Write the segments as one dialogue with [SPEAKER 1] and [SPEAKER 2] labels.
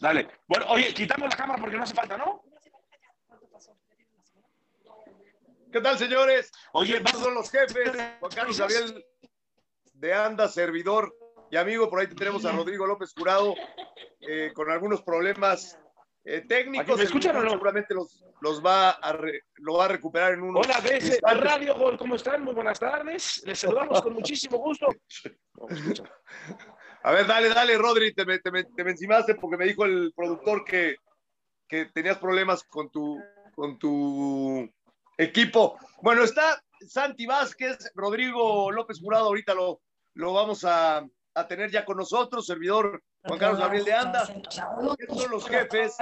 [SPEAKER 1] Dale. Bueno, oye, quitamos la cámara porque no hace falta, ¿no?
[SPEAKER 2] ¿Qué tal, señores?
[SPEAKER 1] Oye,
[SPEAKER 2] Estos son los jefes. Juan Carlos Gabriel de Anda, servidor y amigo. Por ahí tenemos a Rodrigo López Jurado eh, con algunos problemas eh, técnicos.
[SPEAKER 1] ¿Me escuchan o no?
[SPEAKER 2] Seguramente los, los va a re- lo va a recuperar en unos
[SPEAKER 1] Hola, BS
[SPEAKER 2] instantes.
[SPEAKER 1] Radio Gol, ¿cómo están? Muy buenas tardes. Les saludamos con muchísimo gusto. No.
[SPEAKER 2] A ver, dale, dale, Rodri, te, me- te, te me encimaste porque me dijo el productor que, que tenías problemas con tu, con tu equipo. Bueno, está Santi Vázquez, Rodrigo López Jurado, ahorita lo, lo vamos a, a tener ya con nosotros, servidor Juan Carlos Gabriel de Anda. Estos son los jefes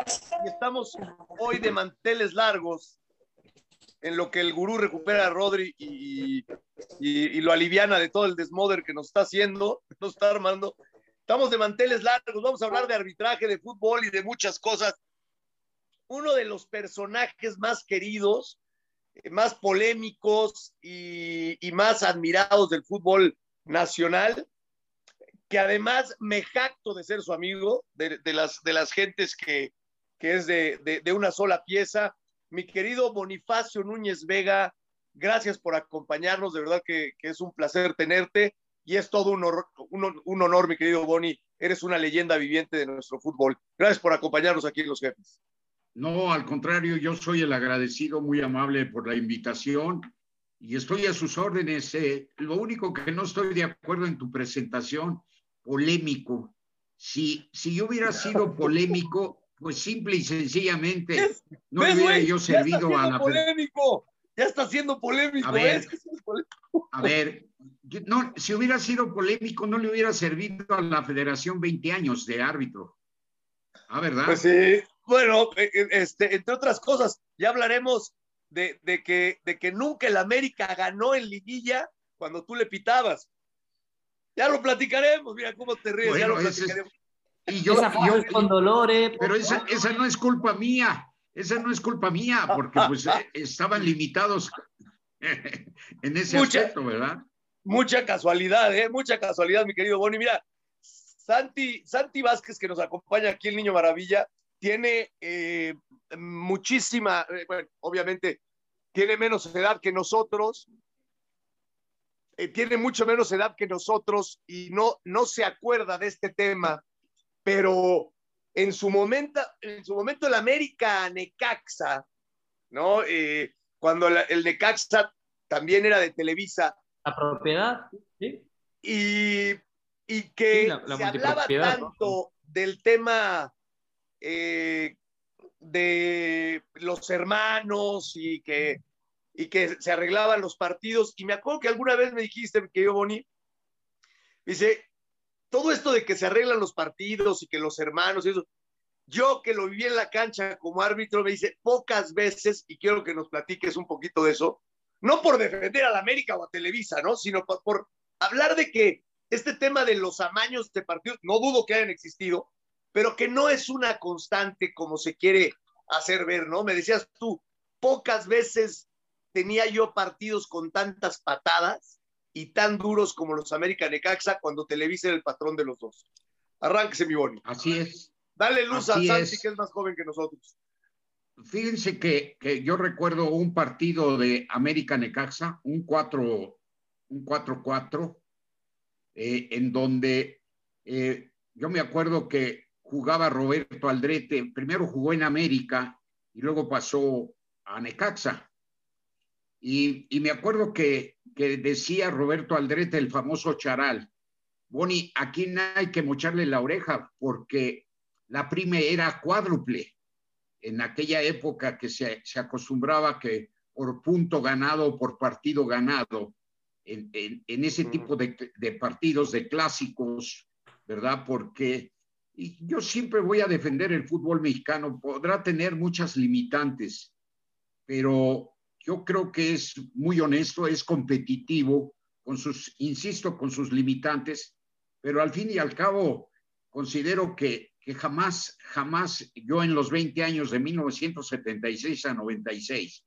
[SPEAKER 2] y estamos hoy de manteles largos en lo que el gurú recupera a Rodri y, y- y lo aliviana de todo el desmoder que nos está haciendo, nos está armando. Estamos de manteles largos, vamos a hablar de arbitraje, de fútbol y de muchas cosas. Uno de los personajes más queridos, eh, más polémicos y, y más admirados del fútbol nacional, que además me jacto de ser su amigo, de, de las, de las gentes que, que es de, de- de una sola pieza. Mi querido Bonifacio Núñez Vega, gracias por acompañarnos, de verdad que, que es un placer tenerte y es todo un, un- un honor, mi querido Boni. Eres una leyenda viviente de nuestro fútbol. Gracias por acompañarnos aquí en Los Jefes.
[SPEAKER 3] No, al contrario, yo soy el agradecido, muy amable por la invitación y estoy a sus órdenes. eh. Lo único que no estoy de acuerdo en tu presentación, polémico. Si, si yo hubiera sido polémico, pues simple y sencillamente no le
[SPEAKER 2] ¿Ves,
[SPEAKER 3] hubiera yo servido a la...
[SPEAKER 2] polémico. Ya está siendo polémico.
[SPEAKER 3] A ver.
[SPEAKER 2] Es polémico.
[SPEAKER 3] A ver, no, si hubiera sido polémico, no le hubiera servido a la federación 20 años de árbitro. Ah, ¿verdad?
[SPEAKER 2] Pues sí. Bueno, eh, eh, este, entre otras cosas, ya hablaremos de, de que, de que nunca el América ganó en liguilla cuando tú le pitabas. Ya lo platicaremos, mira cómo te ríes, ya lo platicaremos.
[SPEAKER 3] Y yo,
[SPEAKER 4] Esa
[SPEAKER 3] yo-
[SPEAKER 4] fue con Dolores.
[SPEAKER 3] Pero esa, esa no es culpa mía, esa no es culpa mía, porque pues eh, estaban limitados en ese
[SPEAKER 2] Mucha-
[SPEAKER 3] aspecto, ¿verdad?
[SPEAKER 2] Mucha casualidad, ¿eh? Mucha casualidad, mi querido Boni. Mira, Santi, Santi Vázquez, que nos acompaña aquí, el Niño Maravilla, tiene eh, muchísima, eh, bueno, obviamente, tiene menos edad que nosotros, eh, tiene mucho menos edad que nosotros y no, no se acuerda de este tema, pero en su momento, en su momento el América Necaxa, ¿no? Eh, cuando la- el Necaxa también era de Televisa,
[SPEAKER 4] La propiedad. ¿sí?
[SPEAKER 2] y, y que
[SPEAKER 4] Sí, la- la
[SPEAKER 2] se hablaba tanto del tema eh, de los hermanos y que, y que se arreglaban los partidos. Y me acuerdo que alguna vez me dijiste, que yo, Boni, dice, todo esto de que se arreglan los partidos y que los hermanos y eso, yo que lo viví en la cancha como árbitro, me dice pocas veces, y quiero que nos platiques un poquito de eso, no por defender a la América o a Televisa, ¿no? Sino por, por hablar de que este tema de los amaños de partidos, no dudo que hayan existido, pero que no es una constante como se quiere hacer ver, ¿no? Me decías tú, pocas veces tenía yo partidos con tantas patadas y tan duros como los América Necaxa cuando Televisa era el patrón de los dos. Arránquese, mi Boni.
[SPEAKER 3] Así es.
[SPEAKER 2] Dale luz
[SPEAKER 3] Así
[SPEAKER 2] a Santi,
[SPEAKER 3] es.
[SPEAKER 2] que es más joven que nosotros.
[SPEAKER 3] Fíjense que, que yo recuerdo un partido de América Necaxa, un 4 un 4-4, eh, en donde eh, yo me acuerdo que jugaba Roberto Aldrete, primero jugó en América y luego pasó a Necaxa. Y, y me acuerdo que, que decía Roberto Aldrete, el famoso charal, Boni, aquí no hay que mocharle la oreja porque la prime era cuádruple en aquella época que se, se acostumbraba que por punto ganado o por partido ganado, en, en- en ese tipo de, de partidos, de clásicos, ¿verdad? Porque y yo siempre voy a defender el fútbol mexicano, podrá tener muchas limitantes, pero yo creo que es muy honesto, es competitivo, con sus, insisto, con sus limitantes, pero al fin y al cabo considero que, que jamás, jamás, yo en los 20 años de 1976 a 96,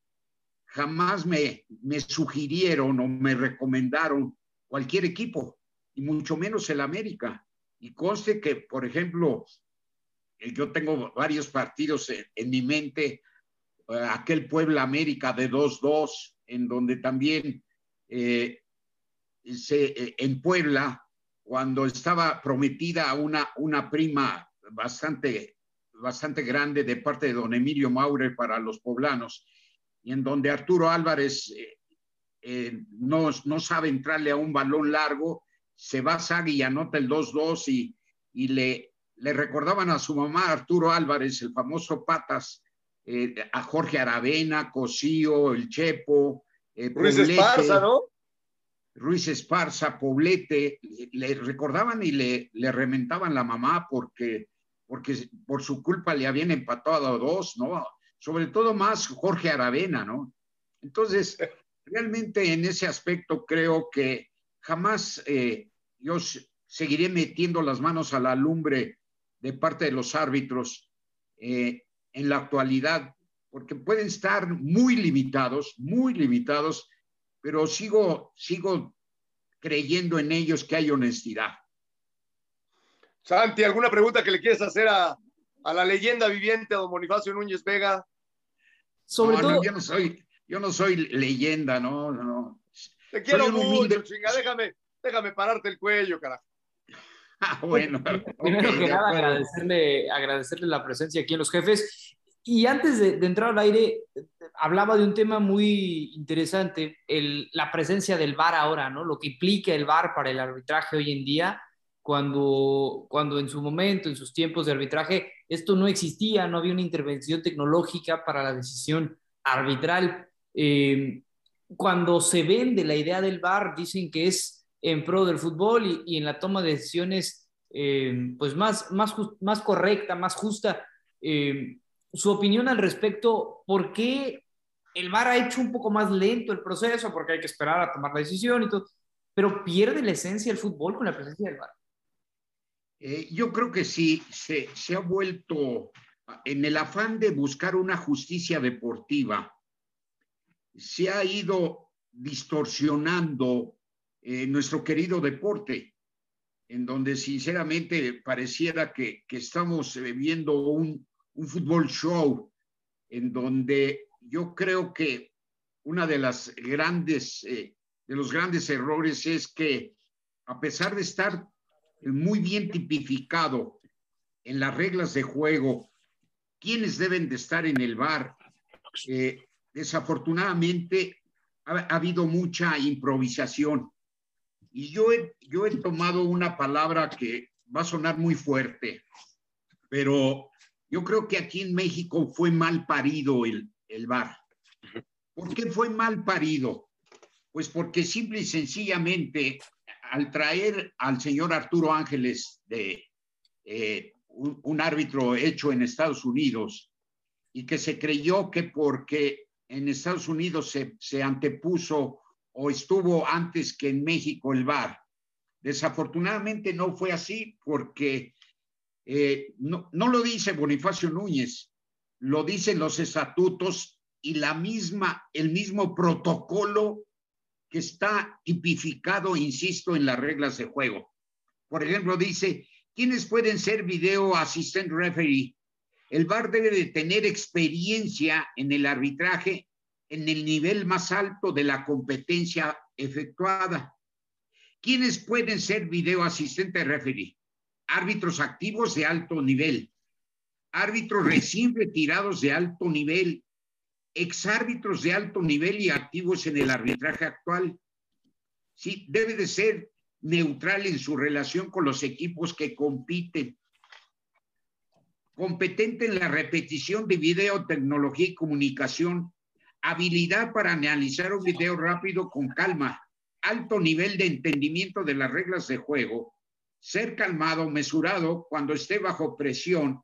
[SPEAKER 3] jamás me, me sugirieron o me recomendaron cualquier equipo, y mucho menos el América. Y conste que, por ejemplo, yo tengo varios partidos en, en mi mente, eh, aquel Puebla América de 2-2, en donde también eh, se, eh, en Puebla, cuando estaba prometida una, una prima bastante, bastante grande de parte de don Emilio Maure para los poblanos, y en donde Arturo Álvarez eh, eh, no, no sabe entrarle a un balón largo, se va Sagui y anota el 2-2 y, y le, le recordaban a su mamá Arturo Álvarez, el famoso Patas, eh, a Jorge Aravena, Cosío, el Chepo, eh,
[SPEAKER 2] Ruiz
[SPEAKER 3] Poblete,
[SPEAKER 2] Esparza, ¿no?
[SPEAKER 3] Ruiz Esparza, Poblete, le recordaban y le, le rementaban la mamá porque, porque por su culpa le habían empatado a dos, ¿no? Sobre todo más Jorge Aravena, ¿no? Entonces, realmente en ese aspecto creo que jamás eh, yo seguiré metiendo las manos a la lumbre de parte de los árbitros eh, en la actualidad, porque pueden estar muy limitados, muy limitados, pero sigo, sigo creyendo en ellos que hay honestidad.
[SPEAKER 2] Santi, ¿alguna pregunta que le quieres hacer a, a la leyenda viviente, a don Bonifacio Núñez Vega?
[SPEAKER 4] Sobre
[SPEAKER 3] No,
[SPEAKER 4] todo,
[SPEAKER 3] no, yo no soy, yo no soy leyenda, no, no, no.
[SPEAKER 2] Te quiero mucho,
[SPEAKER 3] humilde-
[SPEAKER 2] chinga, déjame, déjame pararte el cuello, carajo.
[SPEAKER 3] Ah, bueno.
[SPEAKER 4] primero que nada,
[SPEAKER 3] acuerdo.
[SPEAKER 4] agradecerle, agradecerle la presencia aquí en los jefes. Y antes de, de entrar al aire, hablaba de un tema muy interesante, el, la presencia del VAR ahora, ¿no? Lo que implica el VAR para el arbitraje hoy en día, cuando, cuando en su momento, en sus tiempos de arbitraje, esto no existía, no había una intervención tecnológica para la decisión arbitral. Eh, cuando se vende la idea del VAR, dicen que es en pro del fútbol y, y en la toma de decisiones eh, pues más, más, más correcta, más justa. Eh, su opinión al respecto, ¿por qué el VAR ha hecho un poco más lento el proceso? Porque hay que esperar a tomar la decisión y todo, pero pierde la esencia del fútbol con la presencia del VAR.
[SPEAKER 3] Eh, yo creo que sí, se, se ha vuelto, en el afán de buscar una justicia deportiva, se ha ido distorsionando eh, nuestro querido deporte, en donde sinceramente pareciera que, que estamos eh, viendo un, un fútbol show, en donde yo creo que una de las grandes, eh, de los grandes errores es que a pesar de estar muy bien tipificado en las reglas de juego quiénes deben de estar en el bar. Eh, desafortunadamente ha, ha, habido mucha improvisación y yo he, yo he tomado una palabra que va a sonar muy fuerte, pero yo creo que aquí en México fue mal parido el, el bar. ¿Por qué fue mal parido? Pues porque simple y sencillamente al traer al señor Arturo Ángeles de eh, un, un, árbitro hecho en Estados Unidos y que se creyó que porque en Estados Unidos se, se antepuso o estuvo antes que en México el VAR. Desafortunadamente no fue así porque eh, no, lo dice Bonifacio Núñez, lo dicen los estatutos y la misma, el mismo protocolo que está tipificado, insisto, en las reglas de juego. Por ejemplo, dice, ¿quiénes pueden ser video assistant referee? El VAR debe de tener experiencia en el arbitraje en el nivel más alto de la competencia efectuada. ¿Quiénes pueden ser video asistente referee? Árbitros activos de alto nivel, árbitros recién retirados de alto nivel, exárbitros de alto nivel y activos en el arbitraje actual. Sí, debe de ser neutral en su relación con los equipos que compiten. Competente en la repetición de video, tecnología y comunicación. Habilidad para analizar un video rápido con calma. Alto nivel de entendimiento de las reglas de juego. Ser calmado, mesurado cuando esté bajo presión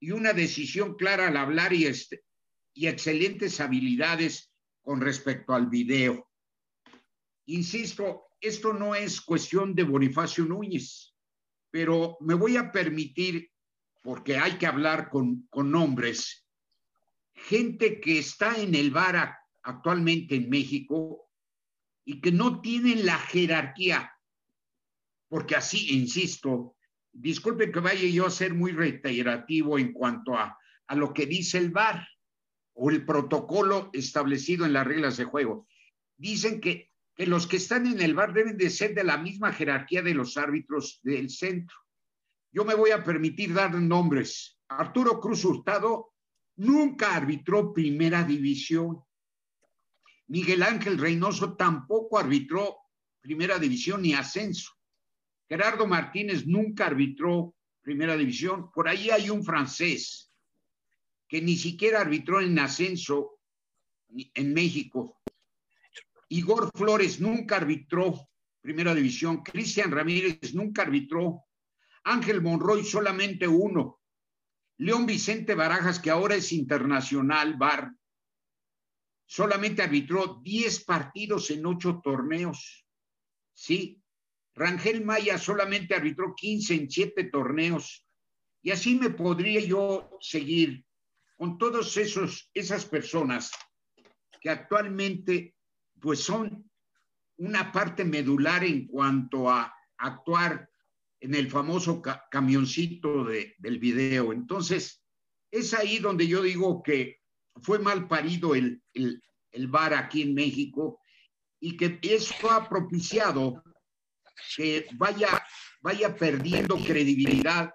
[SPEAKER 3] y una decisión clara al hablar y, este, y excelentes habilidades con respecto al video. Insisto, esto no es cuestión de Bonifacio Núñez, pero me voy a permitir, porque hay que hablar con, con nombres, gente que está en el VAR actualmente en México y que no tienen la jerarquía, porque así, insisto, disculpen que vaya yo a ser muy reiterativo en cuanto a, a lo que dice el VAR o el protocolo establecido en las reglas de juego. Dicen que, que los que están en el VAR deben de ser de la misma jerarquía de los árbitros del centro. Yo me voy a permitir dar nombres. Arturo Cruz Hurtado nunca arbitró primera división. Miguel Ángel Reynoso tampoco arbitró primera división ni ascenso. Gerardo Martínez nunca arbitró primera división. Por ahí hay un francés que ni siquiera arbitró en ascenso en México. Igor Flores nunca arbitró primera división. Cristian Ramírez nunca arbitró. Ángel Monroy solamente uno. León Vicente Barajas, que ahora es internacional, solamente arbitró 10 partidos en ocho torneos. Sí, Rangel Maya solamente arbitró 15 en 7 torneos. Y así me podría yo seguir con todos esos esas personas que actualmente pues son una parte medular en cuanto a actuar en el famoso camioncito de, del video. Entonces, es ahí donde yo digo que fue mal parido el, el, el VAR aquí en México y que eso ha propiciado que vaya, vaya perdiendo credibilidad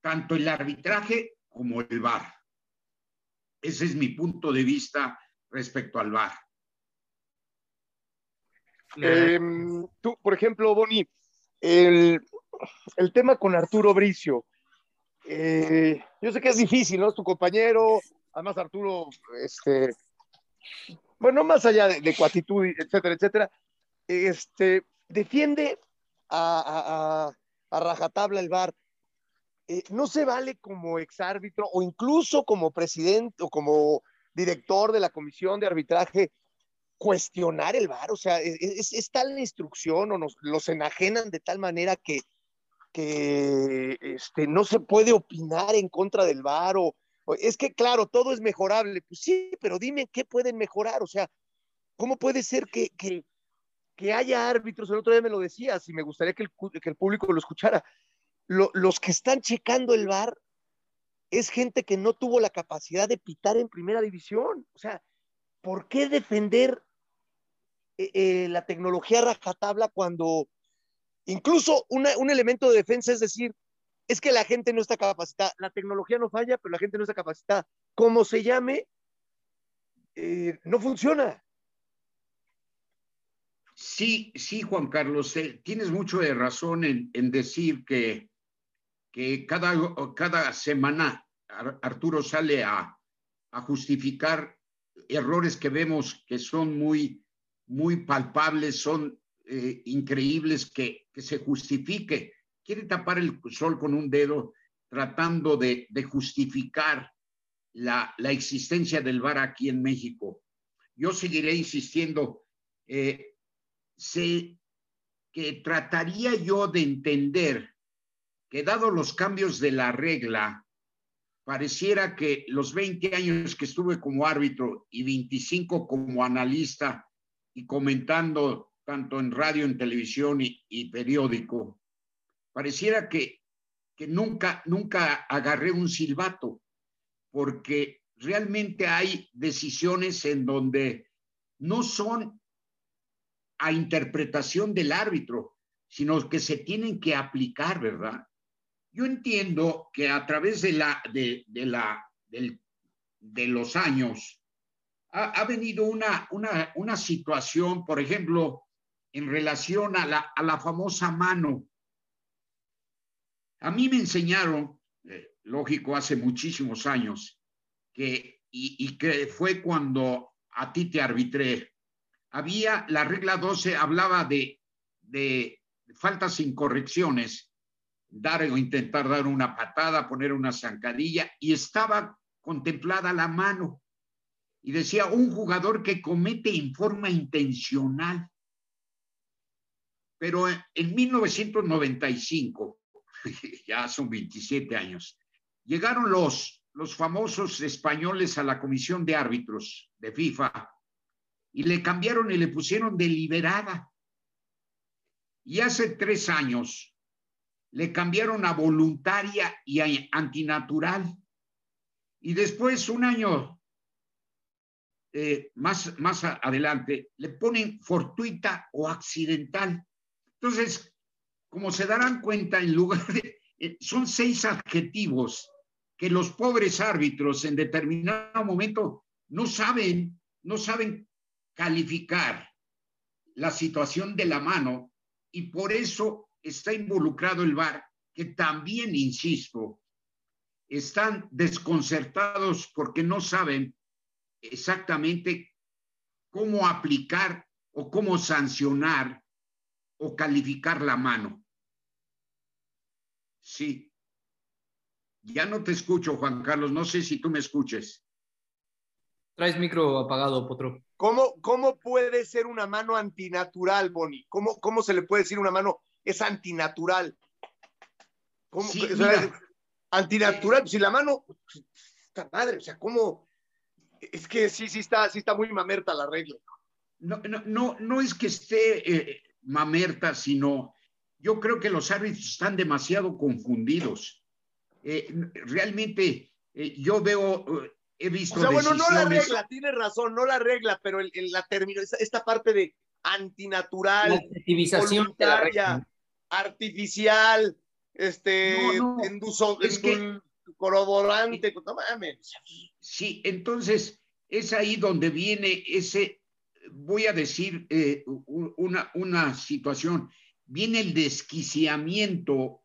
[SPEAKER 3] tanto el arbitraje como el VAR. Ese es mi punto de vista respecto al VAR.
[SPEAKER 2] Eh, tú, por ejemplo, Boni, el, el, tema con Arturo Bricio, eh, yo sé que es difícil, ¿no? Es tu compañero, además Arturo, este, bueno, más allá de, de cuatitud, etcétera, etcétera, este, defiende a, a, a rajatabla el VAR. Eh, no se vale como exárbitro o incluso como presidente o como director de la comisión de arbitraje cuestionar el VAR, o sea, es, es tal la instrucción o nos los enajenan de tal manera que, que este, no se puede opinar en contra del VAR o, es que claro, todo es mejorable, pues sí, pero dime qué pueden mejorar, o sea, ¿cómo puede ser que, que, que haya árbitros, el otro día me lo decías y me gustaría que el, que el público lo escuchara, lo, los que están checando el VAR es gente que no tuvo la capacidad de pitar en primera división, o sea, ¿por qué defender eh, eh, la tecnología rajatabla cuando incluso un elemento de defensa es decir, es que la gente no está capacitada, la tecnología no falla, pero la gente no está capacitada. Como se llame, eh, no funciona.
[SPEAKER 3] Sí, sí, Juan Carlos, eh, tienes mucho de razón en, en decir que, que cada, cada semana Arturo sale a, a justificar errores que vemos que son muy, muy palpables, son eh, increíbles que, que, se justifique. Quiere tapar el sol con un dedo tratando de, de justificar la, la, existencia del VAR aquí en México. Yo seguiré insistiendo. Eh, se, que trataría yo de entender que dado los cambios de la regla, pareciera que los 20 años que estuve como árbitro y 25 como analista y comentando tanto en radio, en televisión y, y periódico, pareciera que, que nunca, nunca agarré un silbato, porque realmente hay decisiones en donde no son a interpretación del árbitro, sino que se tienen que aplicar, ¿verdad? Yo entiendo que a través de, la, de, de la, del, de los años ha, ha venido una, una, una, situación, por ejemplo, en relación a la, famosa mano. A mí me enseñaron, eh, lógico, hace muchísimos años, que, y, y que fue cuando a ti te arbitré, había, la regla 12 hablaba de, de faltas sin correcciones, dar o intentar dar una patada, poner una zancadilla, y estaba contemplada la mano. Y decía, un jugador que comete en forma intencional. Pero en 1995, ya son 27 años, llegaron los, los famosos españoles a la comisión de árbitros de FIFA y le cambiaron y le pusieron deliberada. Y hace tres años le cambiaron a voluntaria y a antinatural. Y después, un año eh, más, más adelante, le ponen fortuita o accidental. Entonces, como se darán cuenta, en lugar de, eh, son seis adjetivos que los pobres árbitros en determinado momento no saben, no saben calificar la situación de la mano y por eso está involucrado el VAR, que también, insisto, están desconcertados porque no saben exactamente cómo aplicar o cómo sancionar o calificar la mano. Sí. Ya no te escucho, Juan Carlos. No sé si tú me escuches.
[SPEAKER 4] Traes micro apagado, Potro.
[SPEAKER 2] ¿Cómo, ¿Cómo puede ser una mano antinatural, Boni? ¿Cómo, ¿Cómo se le puede decir una mano es antinatural? ¿Cómo, antinatural, si la mano, está madre, o sea, ¿cómo? Es que sí, sí está, sí está muy mamerta la regla.
[SPEAKER 3] No, no, no, no es que esté eh, mamerta, sino yo creo que los árbitros están demasiado confundidos. Eh, realmente eh, yo veo, he visto.
[SPEAKER 2] O sea, bueno, no la regla, tiene razón, no la regla, pero el, la término, esta, parte de antinatural,
[SPEAKER 4] la voluntaria,
[SPEAKER 2] artificial, este, no, es que, corroborante, no mames.
[SPEAKER 3] Sí, entonces es ahí donde viene ese, voy a decir eh, una, una situación, viene el desquiciamiento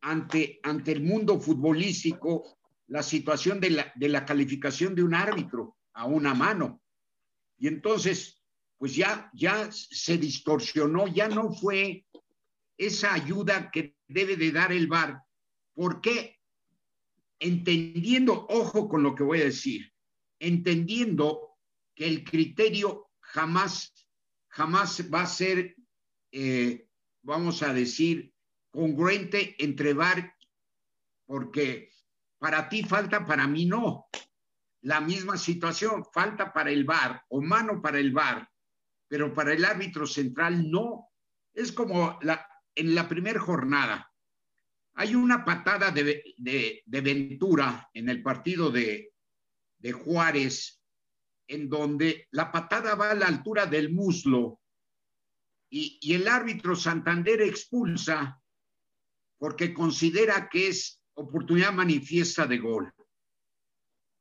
[SPEAKER 3] ante, ante el mundo futbolístico, la situación de la, de la calificación de un árbitro a una mano. Y entonces, pues ya, ya se distorsionó, ya no fue esa ayuda que debe de dar el VAR. porque Entendiendo, ojo con lo que voy a decir, entendiendo que el criterio jamás, jamás va a ser, eh, vamos a decir, congruente entre VAR, porque para ti falta, para mí no. La misma situación, falta para el VAR o mano para el VAR, pero para el árbitro central no. Es como en la primera jornada. Hay una patada de, de, Ventura en el partido de, de Juárez, en donde la patada va a la altura del muslo y, y el árbitro Santander expulsa porque considera que es oportunidad manifiesta de gol.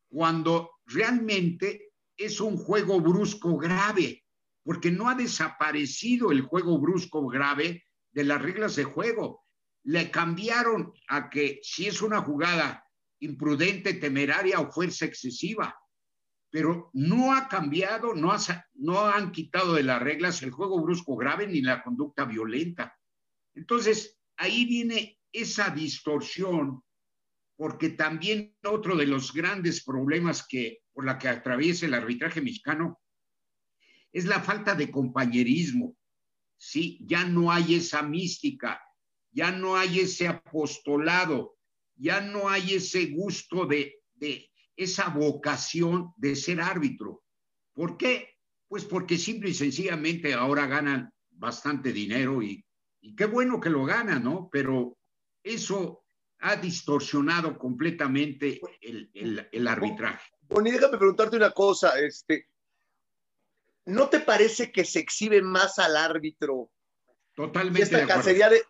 [SPEAKER 3] Cuando realmente es un juego brusco grave, porque no ha desaparecido el juego brusco grave de las reglas de juego. Le cambiaron a que si es una jugada imprudente, temeraria o fuerza excesiva, pero no ha cambiado, no, no han quitado de las reglas el juego brusco grave ni la conducta violenta. Entonces, ahí viene esa distorsión, porque también otro de los grandes problemas que por la que atraviesa el arbitraje mexicano es la falta de compañerismo. ¿sí? Ya no hay esa mística, ya no hay ese apostolado, ya no hay ese gusto de, esa vocación de ser árbitro. ¿Por qué? Pues porque simple y sencillamente ahora ganan bastante dinero y, qué bueno que lo ganan, ¿no? Pero eso ha distorsionado completamente el, arbitraje.
[SPEAKER 2] Bueno, y déjame preguntarte una cosa, este, ¿no te parece que se exhibe más al árbitro?
[SPEAKER 3] Totalmente.
[SPEAKER 2] Esta, cacería de,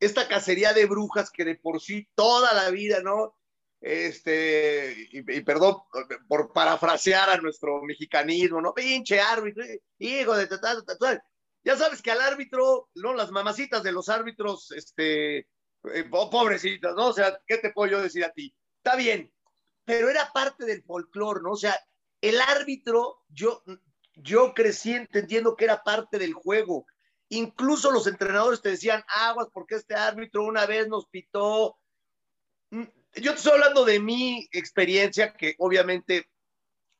[SPEAKER 2] esta cacería de brujas que de por sí toda la vida, ¿no? Este, y, perdón por parafrasear a nuestro mexicanismo, ¿no? Pinche árbitro, hijo de tal, Ya sabes que al árbitro, ¿no? Las mamacitas de los árbitros, este, eh, pobrecitas, ¿no? O sea, ¿qué te puedo yo decir a ti? Está bien, pero era parte del folclore, ¿no? O sea, el árbitro, yo, yo crecí entendiendo que era parte del juego. Incluso los entrenadores te decían, aguas, porque este árbitro una vez nos pitó. Yo estoy hablando de mi experiencia, que obviamente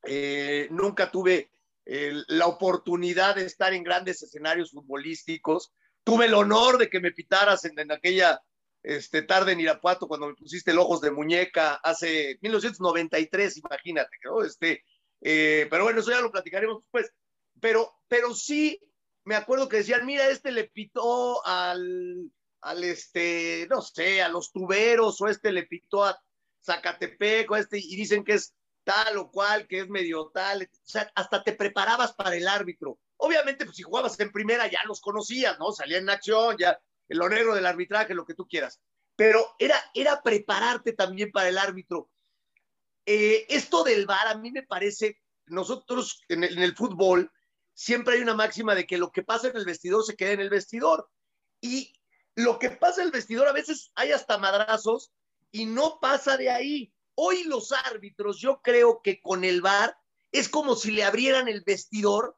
[SPEAKER 2] eh, nunca tuve eh, la oportunidad de estar en grandes escenarios futbolísticos. Tuve el honor de que me pitaras en, aquella este, tarde en Irapuato cuando me pusiste el ojos de muñeca hace 1993, imagínate, ¿no? Este, eh, pero bueno, eso ya lo platicaremos después. Pero, pero sí, me acuerdo que decían, mira, este le pitó al, al este, no sé, a los tuberos o este le pitó a Zacatepec o este y dicen que es tal o cual, que es medio tal, o sea, hasta te preparabas para el árbitro. Obviamente, pues si jugabas en primera ya los conocías, ¿no? Salía en acción, ya el negro del arbitraje, lo que tú quieras. Pero era, era prepararte también para el árbitro. Eh, esto del VAR a mí me parece, nosotros en el, en el fútbol siempre hay una máxima de que lo que pasa en el vestidor se queda en el vestidor. Y lo que pasa en el vestidor a veces hay hasta madrazos y no pasa de ahí. Hoy los árbitros, yo creo que con el VAR es como si le abrieran el vestidor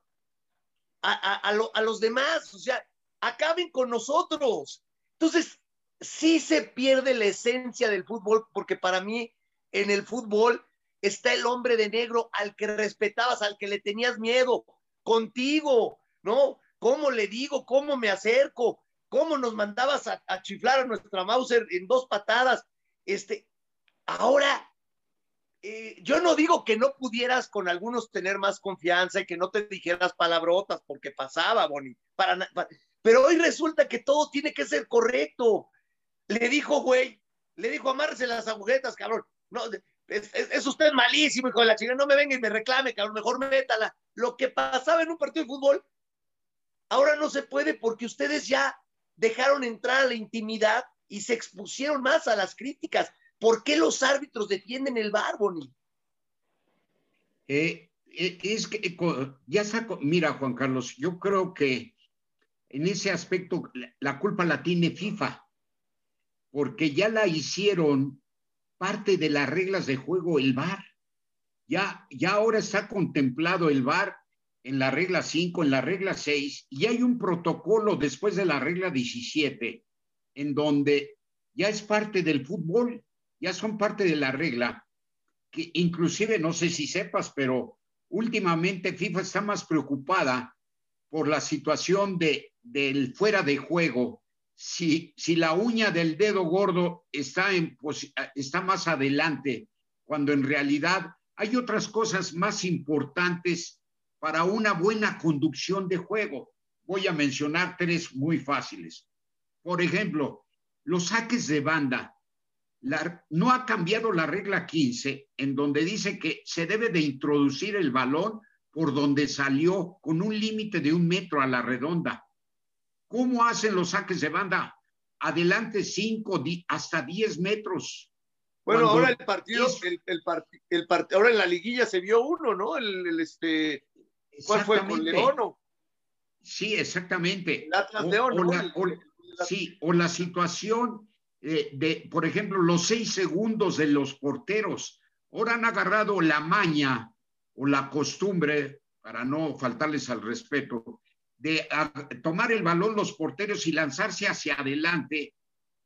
[SPEAKER 2] a, los demás, o sea, acaben con nosotros. Entonces, sí se pierde la esencia del fútbol, porque para mí en el fútbol está el hombre de negro al que respetabas, al que le tenías miedo, contigo, ¿no? ¿Cómo le digo? ¿Cómo me acerco? ¿Cómo nos mandabas a, chiflar a nuestra Mauser en dos patadas? Este, ahora eh, yo no digo que no pudieras con algunos tener más confianza y que no te dijeras palabrotas, porque pasaba, Boni. Para, pero hoy resulta que todo tiene que ser correcto. Le dijo, güey, le dijo, amárrese las agujetas, cabrón. No, es, usted malísimo, hijo de la chingada. No me venga y me reclame, cabrón. Mejor métala. Lo que pasaba en un partido de fútbol, ahora no se puede porque ustedes ya dejaron entrar a la intimidad y se expusieron más a las críticas. ¿Por qué los árbitros defienden el bar,
[SPEAKER 3] eh, eh, es que eh, ya saco, mira Juan Carlos, yo creo que en ese aspecto la, culpa la tiene FIFA, porque ya la hicieron parte de las reglas de juego el VAR. Ya, ya ahora está contemplado el VAR en la regla 5, en la regla 6, y hay un protocolo después de la regla 17, en donde ya es parte del fútbol ya son parte de la regla, que inclusive no sé si sepas, pero últimamente FIFA está más preocupada por la situación de, del fuera de juego. Si, si la uña del dedo gordo está, en, está más adelante, cuando en realidad hay otras cosas más importantes para una buena conducción de juego. Voy a mencionar tres muy fáciles. Por ejemplo, los saques de banda no ha cambiado la regla 15, en donde dice que se debe de introducir el balón por donde salió con un límite de un metro a la redonda. ¿Cómo hacen los saques de banda? Adelante 5 hasta 10 metros.
[SPEAKER 2] Bueno, ahora el partido, el, el, ahora en la liguilla se vio uno, ¿no? El, este, ¿cuál fue? ¿Con León
[SPEAKER 3] Sí, exactamente.
[SPEAKER 2] El Atlas León,
[SPEAKER 3] sí, o la situación eh, de, por ejemplo, los seis segundos de los porteros. Ahora han agarrado la maña o la costumbre, para no faltarles al respeto, de tomar el balón los porteros y lanzarse hacia adelante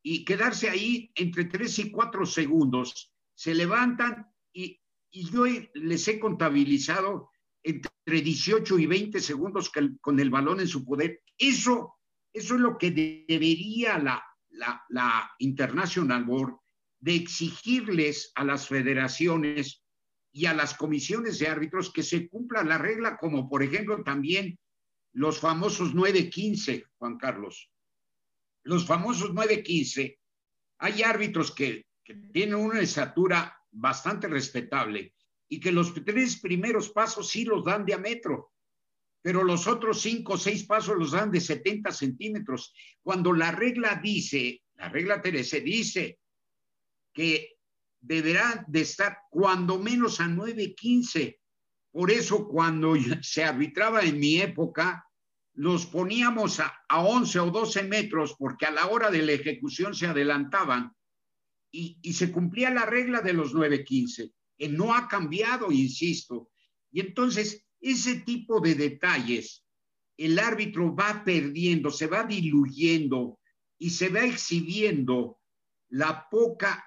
[SPEAKER 3] y quedarse ahí entre tres y cuatro segundos. Se levantan y, y yo les he contabilizado entre 18 y 20 segundos con el balón en su poder. Eso, eso es lo que debería la, la, la International Board de exigirles a las federaciones y a las comisiones de árbitros que se cumpla la regla, como por ejemplo también los famosos 9-15, Juan Carlos. Los famosos 9-15, hay árbitros que, que tienen una estatura bastante respetable y que los tres primeros pasos sí los dan de a metro pero los otros cinco o seis pasos los dan de 70 centímetros. Cuando la regla dice, la regla Teresa dice que deberá de estar cuando menos a 9.15. Por eso cuando se arbitraba en mi época, los poníamos a, a 11 o 12 metros porque a la hora de la ejecución se adelantaban y, y se cumplía la regla de los 9.15, no ha cambiado, insisto. Y entonces ese tipo de detalles, el árbitro va perdiendo, se va diluyendo y se va exhibiendo la poca,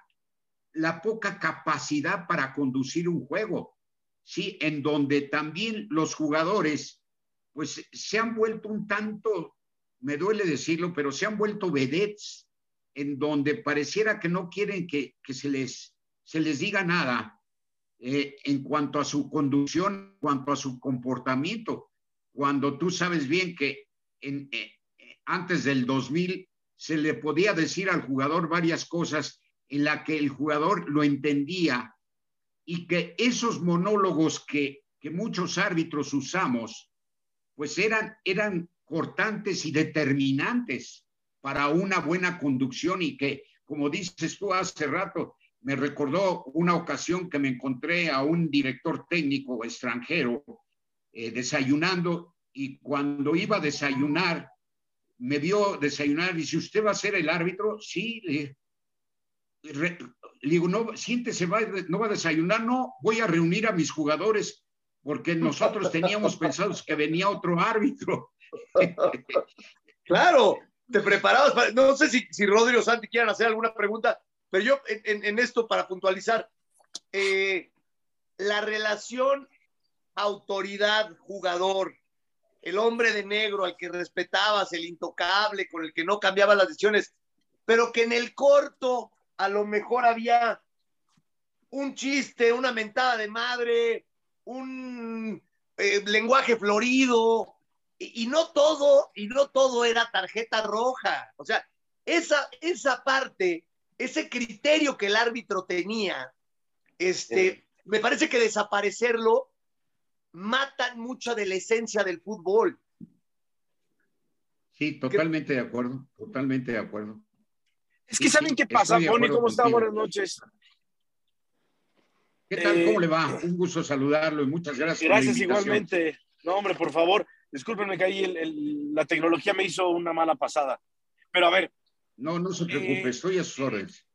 [SPEAKER 3] la poca capacidad para conducir un juego, ¿sí? En donde también los jugadores, pues se han vuelto un tanto, me duele decirlo, pero se han vuelto vedettes, en donde pareciera que no quieren que, que se, les, se les diga nada eh, en cuanto a su conducción, en cuanto a su comportamiento, cuando tú sabes bien que en, eh, antes del 2000 se le podía decir al jugador varias cosas en la que el jugador lo entendía y que esos monólogos que, que muchos árbitros usamos, pues eran, eran cortantes y determinantes para una buena conducción y que, como dices tú hace rato, me recordó una ocasión que me encontré a un director técnico extranjero eh, desayunando y cuando iba a desayunar, me vio desayunar y dice, ¿usted va a ser el árbitro? Sí, le, digo, no, siéntese, va, no va a desayunar, no, voy a reunir a mis jugadores porque nosotros teníamos pensado que venía otro árbitro.
[SPEAKER 2] claro, te preparabas para, no sé si, si Rodrigo Santi quieran hacer alguna pregunta, pero yo en, en esto para puntualizar, eh, la relación autoridad-jugador, el hombre de negro al que respetabas, el intocable, con el que no cambiaba las decisiones, pero que en el corto a lo mejor había un chiste, una mentada de madre, un eh, lenguaje florido, y, y, no todo, y no todo era tarjeta roja. O sea, esa, esa parte ese criterio que el árbitro tenía, este, me parece que desaparecerlo mata mucho de la esencia del fútbol.
[SPEAKER 3] Sí, totalmente de acuerdo, totalmente de acuerdo.
[SPEAKER 1] Es que ¿saben qué pasa, Pony? ¿Cómo está? Buenas noches.
[SPEAKER 3] ¿Qué tal? ¿Cómo le va? Un gusto saludarlo y muchas gracias.
[SPEAKER 1] Gracias igualmente. No, hombre, por favor, discúlpenme que ahí la tecnología me hizo una mala pasada. Pero a ver,
[SPEAKER 3] no, no se preocupe, eh, estoy a sus órdenes.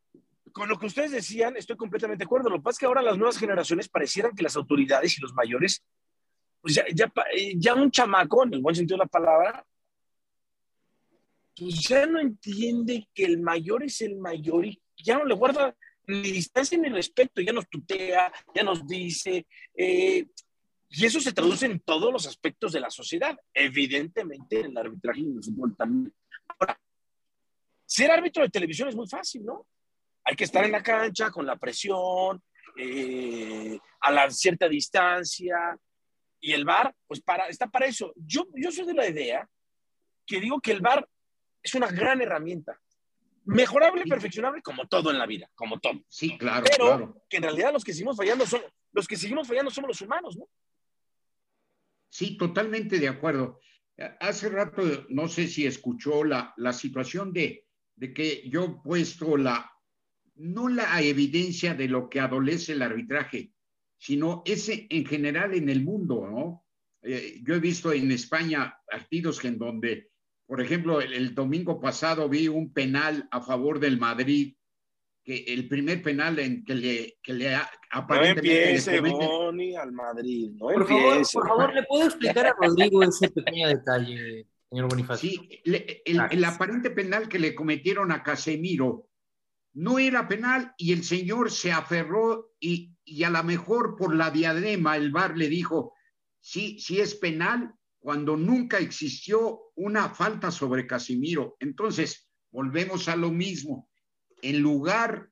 [SPEAKER 1] Con lo que ustedes decían, estoy completamente de acuerdo. Lo que pasa es que ahora las nuevas generaciones parecieran que las autoridades y los mayores, pues ya, ya, eh, ya un chamaco, en el buen sentido de la palabra, pues ya no entiende que el mayor es el mayor y ya no le guarda ni distancia ni respeto, ya nos tutea, ya nos dice, eh, y eso se traduce en todos los aspectos de la sociedad, evidentemente en el arbitraje y en el fútbol también. Ser árbitro de televisión es muy fácil, ¿no? Hay que estar en la cancha con la presión, eh, a la cierta distancia, y el VAR, pues para, está para eso. Yo, yo soy de la idea que digo que el VAR es una gran herramienta. Mejorable, perfeccionable, como todo en la vida, como todo.
[SPEAKER 3] Sí, claro.
[SPEAKER 1] Pero que en realidad los que seguimos fallando son, los que seguimos fallando somos los humanos, ¿no?
[SPEAKER 3] Sí, totalmente de acuerdo. Hace rato, no sé si escuchó la, la situación de de que yo he puesto la, no la evidencia de lo que adolece el arbitraje, sino ese en general en el mundo, ¿no? Eh, yo he visto en España partidos en donde, por ejemplo, el, domingo pasado vi un penal a favor del Madrid, que el primer penal en que le, que le
[SPEAKER 1] aparentemente... No empiece, al Madrid, no
[SPEAKER 4] por Favor, por favor, ¿le puedo explicar a Rodrigo ese pequeño detalle?
[SPEAKER 3] Sí, el, aparente penal que le cometieron a Casemiro no era penal y el señor se aferró y, y a lo mejor por la diadema el VAR le dijo, sí, sí es penal cuando nunca existió una falta sobre Casemiro. Entonces, volvemos a lo mismo. En lugar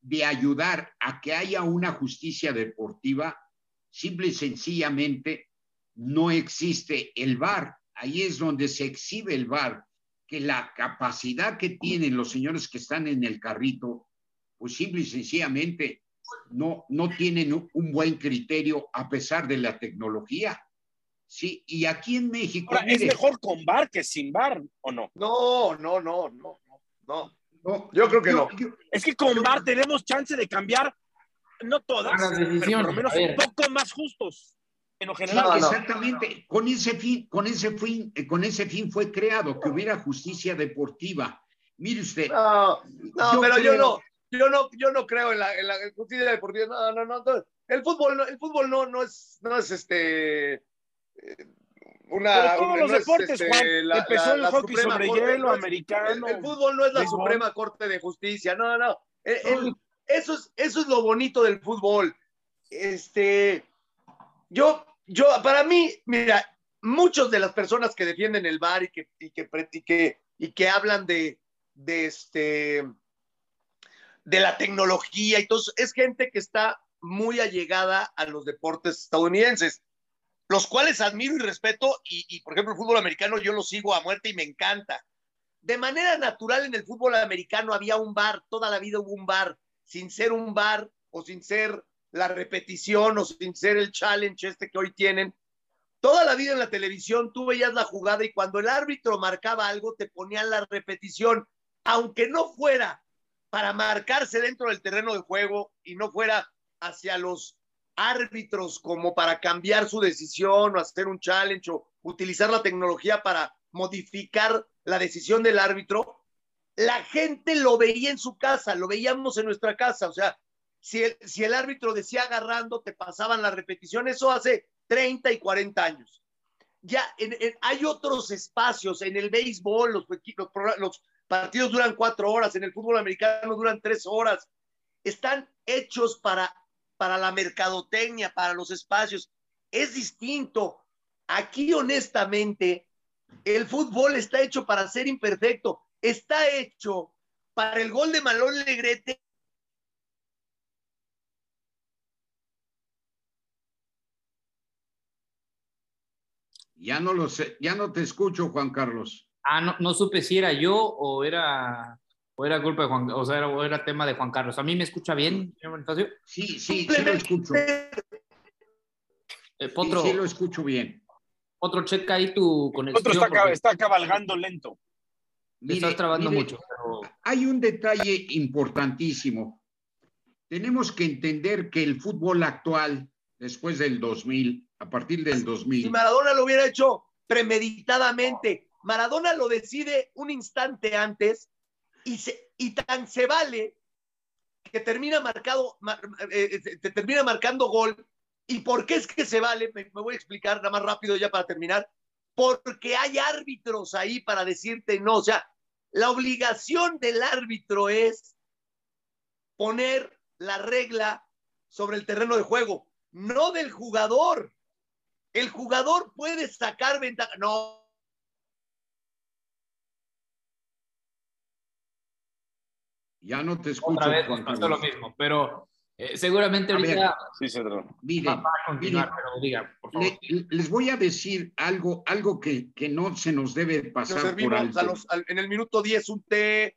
[SPEAKER 3] de ayudar a que haya una justicia deportiva, simple y sencillamente no existe el VAR ahí es donde se exhibe el VAR, que la capacidad que tienen los señores que están en el carrito, pues simple y sencillamente no, no tienen un buen criterio a pesar de la tecnología. Sí, y aquí en México.
[SPEAKER 1] ¿Es mejor con VAR que sin VAR o no?
[SPEAKER 2] No, no, no, no, no. no yo creo que no.
[SPEAKER 1] es que con VAR tenemos chance de cambiar, no todas, pero por lo menos un poco más justos
[SPEAKER 3] exactamente. Con ese fin, con ese fin, eh, con ese fin fue creado que hubiera justicia deportiva. Mire usted.
[SPEAKER 2] No, no pero yo no, yo no, yo no creo en la, justicia deportiva. No, no, no. El fútbol, el fútbol no, no es, no es este. Eh, una,
[SPEAKER 1] todos los deportes, este, Juan, empezó el hockey sobre hielo americano.
[SPEAKER 2] El, fútbol no es la Suprema Corte de Justicia, no, no. eso, es, eso es lo bonito del fútbol. Este, yo, yo, para mí, mira, muchos de las personas que defienden el bar y que, y que, y que hablan de, de, este, de la tecnología y todo es gente que está muy allegada a los deportes estadounidenses, los cuales admiro y respeto, y, y, por ejemplo el fútbol americano yo lo sigo a muerte y me encanta, de manera natural en el fútbol americano había un bar, toda la vida hubo un bar, sin ser un bar o sin ser la repetición o sin ser el challenge este que hoy tienen. Toda la vida en la televisión tú veías la jugada y cuando el árbitro marcaba algo te ponían la repetición, aunque no fuera para marcarse dentro del terreno de juego y no fuera hacia los árbitros como para cambiar su decisión o hacer un challenge o utilizar la tecnología para modificar la decisión del árbitro, la gente lo veía en su casa, lo veíamos en nuestra casa, o sea, si el, árbitro decía agarrando, te pasaban la repetición, eso hace 30 y 40 años. Ya hay otros espacios, en el béisbol los partidos duran cuatro horas, en el fútbol americano duran tres horas, están hechos para para la mercadotecnia, para los espacios. Es distinto. Aquí, honestamente, el fútbol está hecho para ser imperfecto. Está hecho para el gol de Malón Legrete.
[SPEAKER 3] Ya no lo sé, ya no te escucho, Juan Carlos.
[SPEAKER 4] Ah, no, no supe si era yo o era ¿O era culpa de Juan, o sea, era, era tema de Juan Carlos? ¿A mí me escucha bien, señor Bonifacio?
[SPEAKER 3] Sí, sí, sí lo escucho. Eh,
[SPEAKER 4] Potro,
[SPEAKER 3] sí, sí, lo escucho bien.
[SPEAKER 4] Otro checa ahí tu conexión.
[SPEAKER 1] Otro está, está cabalgando lento.
[SPEAKER 4] Me estás trabando mucho. Pero...
[SPEAKER 3] Hay un detalle importantísimo. Tenemos que entender que el fútbol actual, después del 2000, a partir del 2000.
[SPEAKER 2] Si Maradona lo hubiera hecho premeditadamente, Maradona lo decide un instante antes y, se, y tan se vale que termina marcado, eh, eh, te termina marcando gol. ¿Y por qué es que se vale? Me, me, voy a explicar nada más rápido ya para terminar. Porque hay árbitros ahí para decirte no. O sea, la obligación del árbitro es poner la regla sobre el terreno de juego, no del jugador. El jugador puede sacar ventaja. No,
[SPEAKER 3] Ya no te escucho.
[SPEAKER 4] Otra vez Juan pasó lo mismo, pero eh, seguramente ahorita
[SPEAKER 1] sí, se
[SPEAKER 3] miren,
[SPEAKER 4] va a continuar, pero diga, por favor.
[SPEAKER 3] Le, les voy a decir algo, algo que, que no se nos debe pasar
[SPEAKER 2] nos por alto. Los, al, en el minuto 10 un té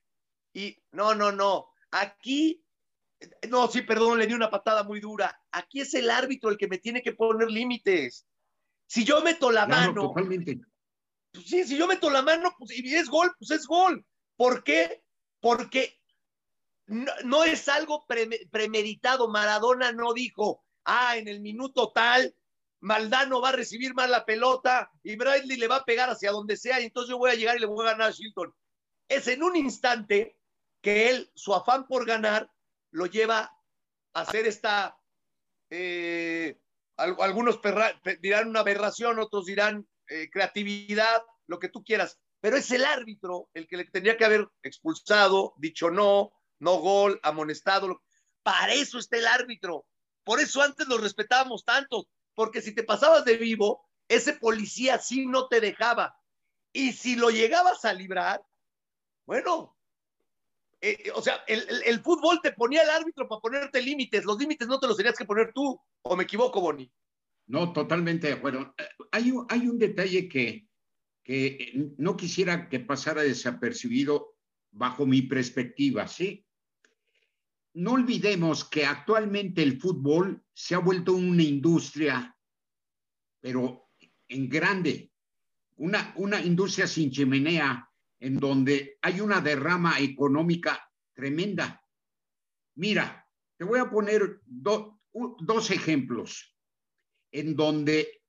[SPEAKER 2] y no, no, no. Aquí, no, sí, perdón, le di una patada muy dura. Aquí es el árbitro el que me tiene que poner límites. Si yo meto la
[SPEAKER 3] Claro,
[SPEAKER 2] mano,
[SPEAKER 3] totalmente.
[SPEAKER 2] pues sí, si yo meto la mano, pues y es gol, pues es gol. ¿Por qué? Porque no, no es algo pre, premeditado. Maradona no dijo, ah, en el minuto tal, Maldano va a recibir mal la pelota y Bradley le va a pegar hacia donde sea y entonces yo voy a llegar y le voy a ganar a Shilton. Es en un instante que él, su afán por ganar, lo lleva a hacer esta, eh, algunos dirán una aberración, otros dirán eh, creatividad, lo que tú quieras, pero es el árbitro el que le tendría que haber expulsado, dicho no, no gol, amonestado. Para eso está el árbitro. Por eso antes lo respetábamos tanto, porque si te pasabas de vivo, ese policía sí no te dejaba. Y si lo llegabas a librar, bueno, eh, o sea, el, el, fútbol te ponía el árbitro para ponerte límites. Los límites no te los tenías que poner tú, o me equivoco, Boni.
[SPEAKER 3] No, totalmente de acuerdo. Hay un, hay un detalle que, que no quisiera que pasara desapercibido bajo mi perspectiva, ¿sí? no olvidemos que actualmente el fútbol se ha vuelto una industria, pero en grande, una, una industria sin chimenea, en donde hay una derrama económica tremenda. Mira, te voy a poner do, dos ejemplos en donde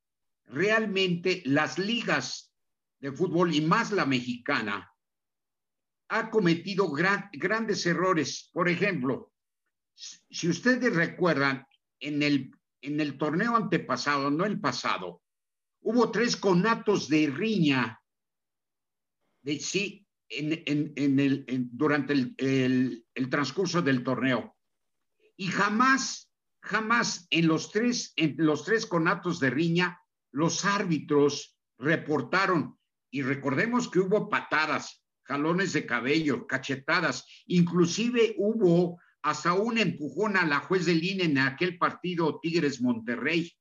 [SPEAKER 3] realmente las ligas de fútbol y más la mexicana ha cometido gran, grandes errores. Por ejemplo, si ustedes recuerdan, en el, en el torneo antepasado, no el pasado, hubo tres conatos de riña, de sí, en, en, en el, durante el, transcurso del torneo. Y jamás, jamás en los tres, en los tres conatos de riña, los árbitros reportaron, y recordemos que hubo patadas, jalones de cabello, cachetadas, inclusive hubo hasta un empujón a la juez de línea en aquel partido Tigres Monterrey.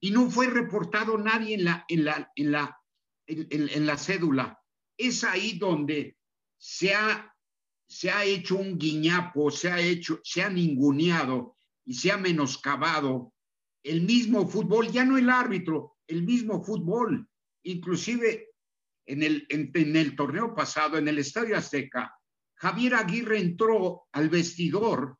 [SPEAKER 3] Y no fue reportado nadie en la, en la cédula. Es ahí donde se ha, se ha hecho un guiñapo, se ha hecho, se ha ninguneado y se ha menoscabado el mismo fútbol, ya no el árbitro, el mismo fútbol. Inclusive en el, en el torneo pasado, en el Estadio Azteca, Javier Aguirre entró al vestidor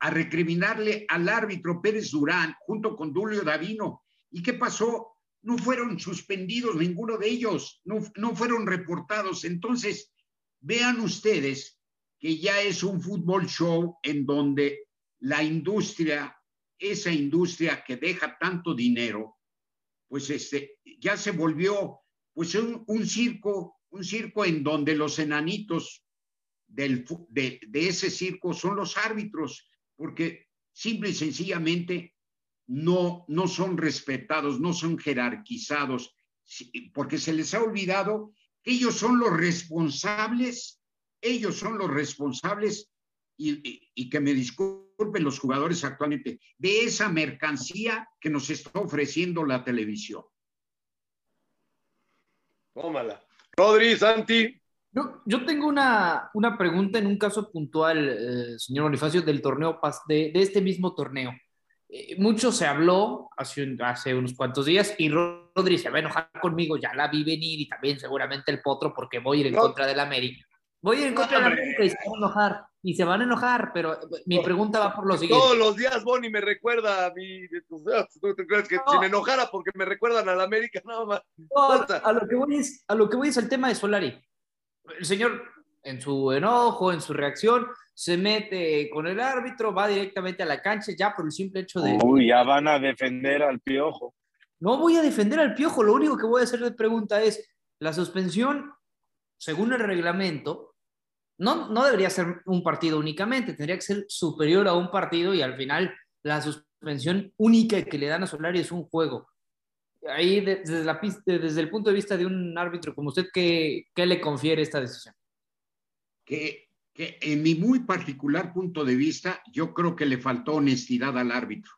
[SPEAKER 3] a recriminarle al árbitro Pérez Durán junto con Dulio Davino. ¿Y qué pasó? No fueron suspendidos ninguno de ellos, no, no fueron reportados. Entonces, vean ustedes que ya es un fútbol show en donde la industria, esa industria que deja tanto dinero, pues este, ya se volvió pues un, un circo, un circo en donde los enanitos del, de, de ese circo son los árbitros, porque simple y sencillamente no, no son respetados, no son jerarquizados, porque se les ha olvidado que ellos son los responsables, ellos son los responsables, y, y, que me disculpen los jugadores actualmente, de esa mercancía que nos está ofreciendo la televisión.
[SPEAKER 2] Tómala. Rodri, Santi.
[SPEAKER 4] Yo, yo tengo una, una, pregunta en un caso puntual, eh, señor Bonifacio, del torneo, de, de este mismo torneo. Eh, mucho se habló hace, hace unos cuantos días y Rodri se va a enojar conmigo, ya la vi venir y también seguramente el potro porque voy a ir en no. contra del América. Voy a ir en contra del América y se van a enojar. Y se van a enojar, pero mi pregunta va por lo siguiente.
[SPEAKER 2] Todos los días Boni me recuerda a mí. ¿Tú te crees que no. si me enojara porque me recuerdan al América? No, más.
[SPEAKER 4] No, a, lo que voy es, a lo que voy es el tema de Solari el señor en su enojo, en su reacción, se mete con el árbitro, va directamente a la cancha ya por el simple hecho de...
[SPEAKER 1] Uy, ya van a defender al piojo.
[SPEAKER 4] No voy a defender al piojo, lo único que voy a hacer de pregunta es, la suspensión, según el reglamento, no, no debería ser un partido únicamente, tendría que ser superior a un partido y al final la suspensión única que le dan a Solari es un juego ahí desde, la, desde el punto de vista de un árbitro como usted, ¿qué, qué le confiere esta decisión?
[SPEAKER 3] Que, que, en mi muy particular punto de vista, yo creo que le faltó honestidad al árbitro.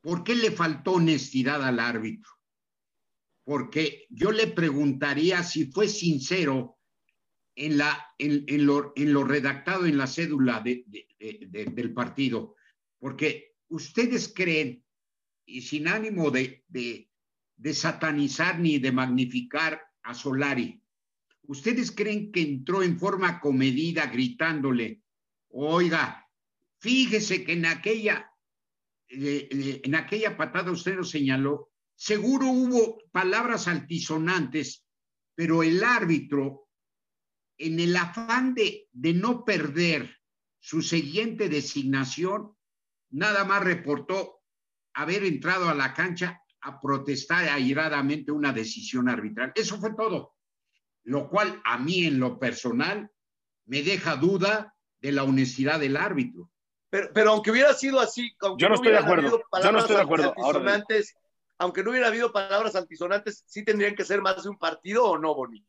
[SPEAKER 3] ¿Por qué le faltó honestidad al árbitro? Porque yo le preguntaría si fue sincero en, lo, redactado en la cédula de, de, de, del partido. Porque ustedes creen y sin ánimo de, satanizar ni de magnificar a Solari. ¿Ustedes creen que entró en forma comedida gritándole, oiga, fíjese que en aquella, eh, eh, en aquella patada usted lo señaló, seguro hubo palabras altisonantes, pero el árbitro, en el afán de, de no perder su siguiente designación, nada más reportó haber entrado a la cancha a protestar airadamente una decisión arbitral. Eso fue todo. Lo cual a mí en lo personal me deja duda de la honestidad del árbitro.
[SPEAKER 2] Pero, pero aunque hubiera sido así,
[SPEAKER 1] yo no estoy de acuerdo. Yo no estoy de acuerdo.
[SPEAKER 2] Altisonantes, aunque no hubiera habido palabras altisonantes, ¿sí tendrían que ser más de un partido o no, Boni?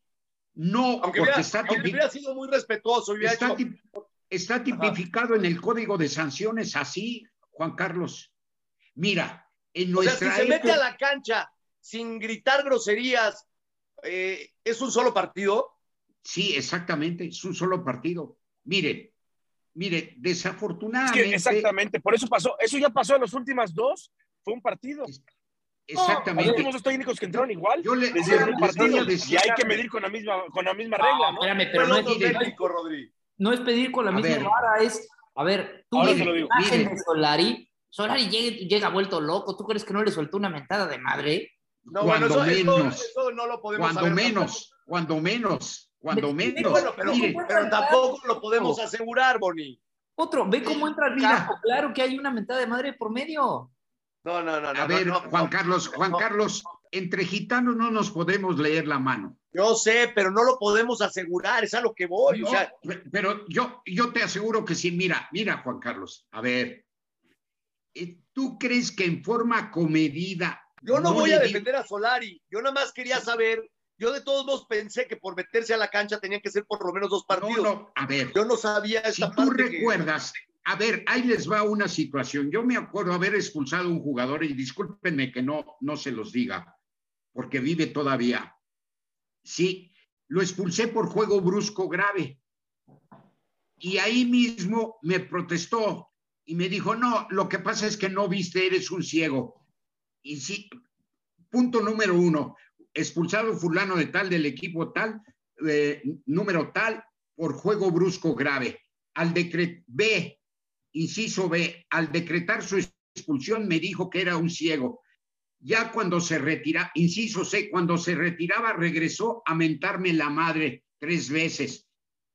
[SPEAKER 3] No,
[SPEAKER 2] aunque, hubiera, está aunque hubiera, sido muy respetuoso.
[SPEAKER 3] Está,
[SPEAKER 2] hecho...
[SPEAKER 3] tip, está, tipificado Ajá. en el código de sanciones así, Juan Carlos. Mira, en nuestra
[SPEAKER 2] o sea, si se mete a la cancha sin gritar groserías, eh, ¿es un solo partido?
[SPEAKER 3] Sí, exactamente, es un solo partido. Mire, mire, desafortunadamente. Es que
[SPEAKER 1] exactamente, por eso pasó, eso ya pasó en las últimas dos, fue un partido.
[SPEAKER 3] Exactamente.
[SPEAKER 1] No, los últimos técnicos que entraron igual.
[SPEAKER 3] Yo le,
[SPEAKER 1] dieron un partido y hay que medir con la misma, con la misma regla, ¿no?
[SPEAKER 4] Espérame, pero no, es,
[SPEAKER 2] México, Rodri.
[SPEAKER 4] no es pedir con la a misma ver, vara, es, a ver, tú
[SPEAKER 1] Ahora digo.
[SPEAKER 4] de Solari, Solari llega, llega, vuelto loco. ¿Tú crees que no le soltó una mentada de madre?
[SPEAKER 2] No,
[SPEAKER 3] cuando
[SPEAKER 2] bueno, eso,
[SPEAKER 3] menos,
[SPEAKER 2] eso, eso no lo podemos
[SPEAKER 3] cuando
[SPEAKER 2] saber
[SPEAKER 3] menos, cuando menos, cuando menos.
[SPEAKER 2] Sí, bueno, pero, Mire, pero, tampoco lo podemos asegurar, Boni.
[SPEAKER 4] Otro, ve cómo entra el campo. Claro que hay una mentada de madre por medio.
[SPEAKER 2] No, no, no.
[SPEAKER 3] A
[SPEAKER 2] no,
[SPEAKER 3] ver,
[SPEAKER 2] no,
[SPEAKER 3] Juan Carlos, Juan Carlos, entre gitanos no nos podemos leer la mano.
[SPEAKER 2] Yo sé, pero no lo podemos asegurar, es a lo que voy.
[SPEAKER 3] No,
[SPEAKER 2] o sea,
[SPEAKER 3] pero yo, yo te aseguro que sí, mira, mira, Juan Carlos, a ver, eh, ¿tú crees que en forma comedida...
[SPEAKER 2] Yo no, no voy a defender a Solari, yo nada más quería saber, yo de todos modos pensé que por meterse a la cancha tenían que ser por lo menos dos partidos.
[SPEAKER 3] No, no, a ver.
[SPEAKER 2] Yo no sabía esta
[SPEAKER 3] si tú recuerdas, que... a ver, ahí les va una situación. Yo me acuerdo haber expulsado a un jugador y discúlpenme que no, no se los diga, porque vive todavía. Sí, lo expulsé por juego brusco grave. Y ahí mismo me protestó y me dijo, no, lo que pasa es que no viste, eres un ciego. Y sí, punto número uno, expulsado fulano de tal del equipo tal, eh, número tal, por juego brusco grave. Al decretar, B, inciso B, al decretar su expulsión me dijo que era un ciego. Ya cuando se retira, inciso C, cuando se retiraba regresó a mentarme la madre tres veces.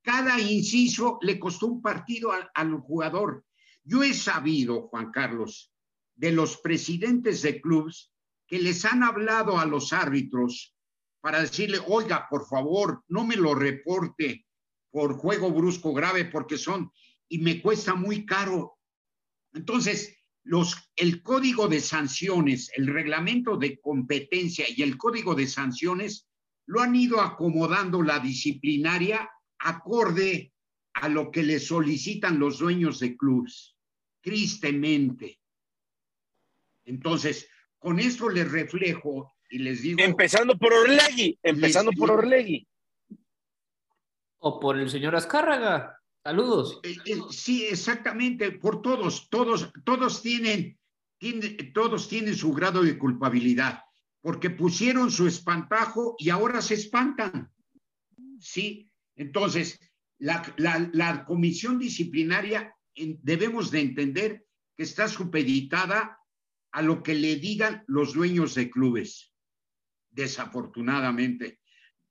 [SPEAKER 3] Cada inciso le costó un partido al, al jugador. Yo he sabido, Juan Carlos, de los presidentes de clubes que les han hablado a los árbitros para decirle, oiga, por favor, no me lo reporte por juego brusco grave porque son, y me cuesta muy caro. Entonces, los, el código de sanciones, el reglamento de competencia y el código de sanciones lo han ido acomodando la disciplinaria acorde a lo que le solicitan los dueños de clubes, tristemente. Entonces, con esto les reflejo y les digo...
[SPEAKER 1] Empezando por Orlegui, empezando por Orlegui.
[SPEAKER 4] O por el señor Azcárraga. Saludos.
[SPEAKER 3] Eh, eh, sí, exactamente, por todos, todos, todos tienen, tienen, todos tienen su grado de culpabilidad, porque pusieron su espantajo y ahora se espantan. Sí, entonces, la, la, la comisión disciplinaria debemos de entender que está supeditada a lo que le digan los dueños de clubes. Desafortunadamente.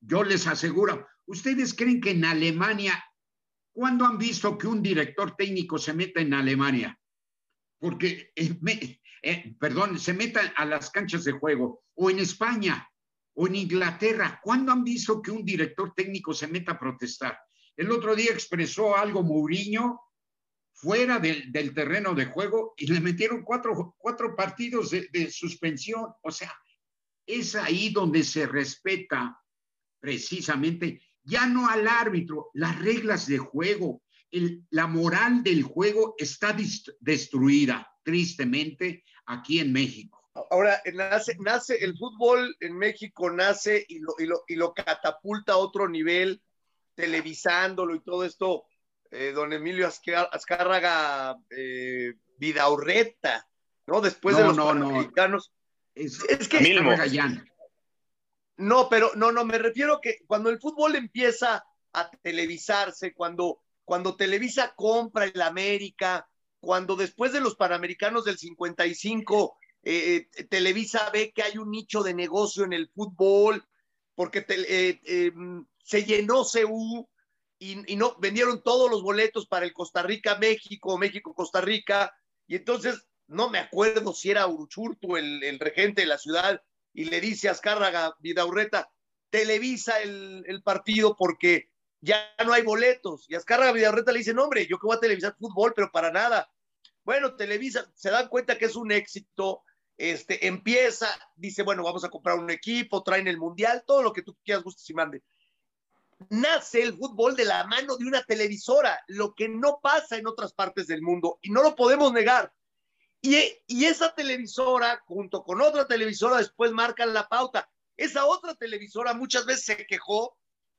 [SPEAKER 3] Yo les aseguro, ¿ustedes creen que en Alemania, cuándo han visto que un director técnico se meta en Alemania? Porque, eh, eh, perdón, se meta a las canchas de juego, o en España, o en Inglaterra, ¿cuándo han visto que un director técnico se meta a protestar? El otro día expresó algo Mourinho fuera del, del, terreno de juego y le metieron cuatro, cuatro partidos de, de, suspensión. O sea, es ahí donde se respeta precisamente ya no al árbitro, las reglas de juego, el, la moral del juego está destruida, tristemente, aquí en México.
[SPEAKER 2] Ahora, nace, nace el fútbol en México, nace y lo, y lo, y lo catapulta a otro nivel, televisándolo y todo esto eh, don Emilio Azcárraga eh, Vidaurreta, ¿no? Después
[SPEAKER 3] no,
[SPEAKER 2] de los
[SPEAKER 3] no,
[SPEAKER 2] panamericanos.
[SPEAKER 3] No. Es, es, que. Mismo.
[SPEAKER 2] No, pero no, no, me refiero que cuando el fútbol empieza a televisarse, cuando, cuando Televisa compra el América, cuando después de los Panamericanos del 55, eh, Televisa ve que hay un nicho de negocio en el fútbol, porque te, eh, eh, se llenó CU, y, no vendieron todos los boletos para el Costa Rica México, México Costa Rica, y entonces no me acuerdo si era Uruchurtu el, el regente de la ciudad, y le dice a Azcárraga Vidaurreta, televisa el, el, partido porque ya no hay boletos. Y Azcárraga Vidaurreta le dice, no, hombre, yo que voy a televisar fútbol, pero para nada. Bueno, televisa, se dan cuenta que es un éxito, este, empieza, dice, bueno, vamos a comprar un equipo, traen el mundial, todo lo que tú quieras, gustes y mande nace el fútbol de la mano de una televisora, lo que no pasa en otras partes del mundo y no lo podemos negar. Y, y, esa televisora, junto con otra televisora, después marcan la pauta. Esa otra televisora muchas veces se quejó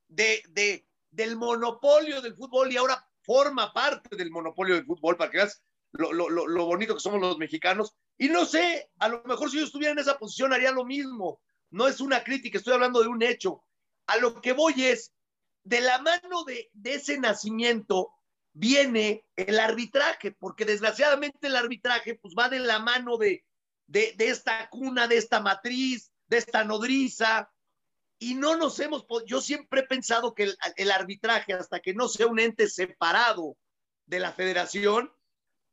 [SPEAKER 2] de, de, del monopolio del fútbol y ahora forma parte del monopolio del fútbol, para que veas lo, lo, lo bonito que somos los mexicanos. Y no sé, a lo mejor si yo estuviera en esa posición haría lo mismo. No es una crítica, estoy hablando de un hecho. A lo que voy es, de la mano de, ese nacimiento viene el arbitraje, porque desgraciadamente el arbitraje pues va de la mano de, de, esta cuna, de esta matriz, de esta nodriza, y no nos hemos, yo siempre he pensado que el, el, arbitraje, hasta que no sea un ente separado de la federación,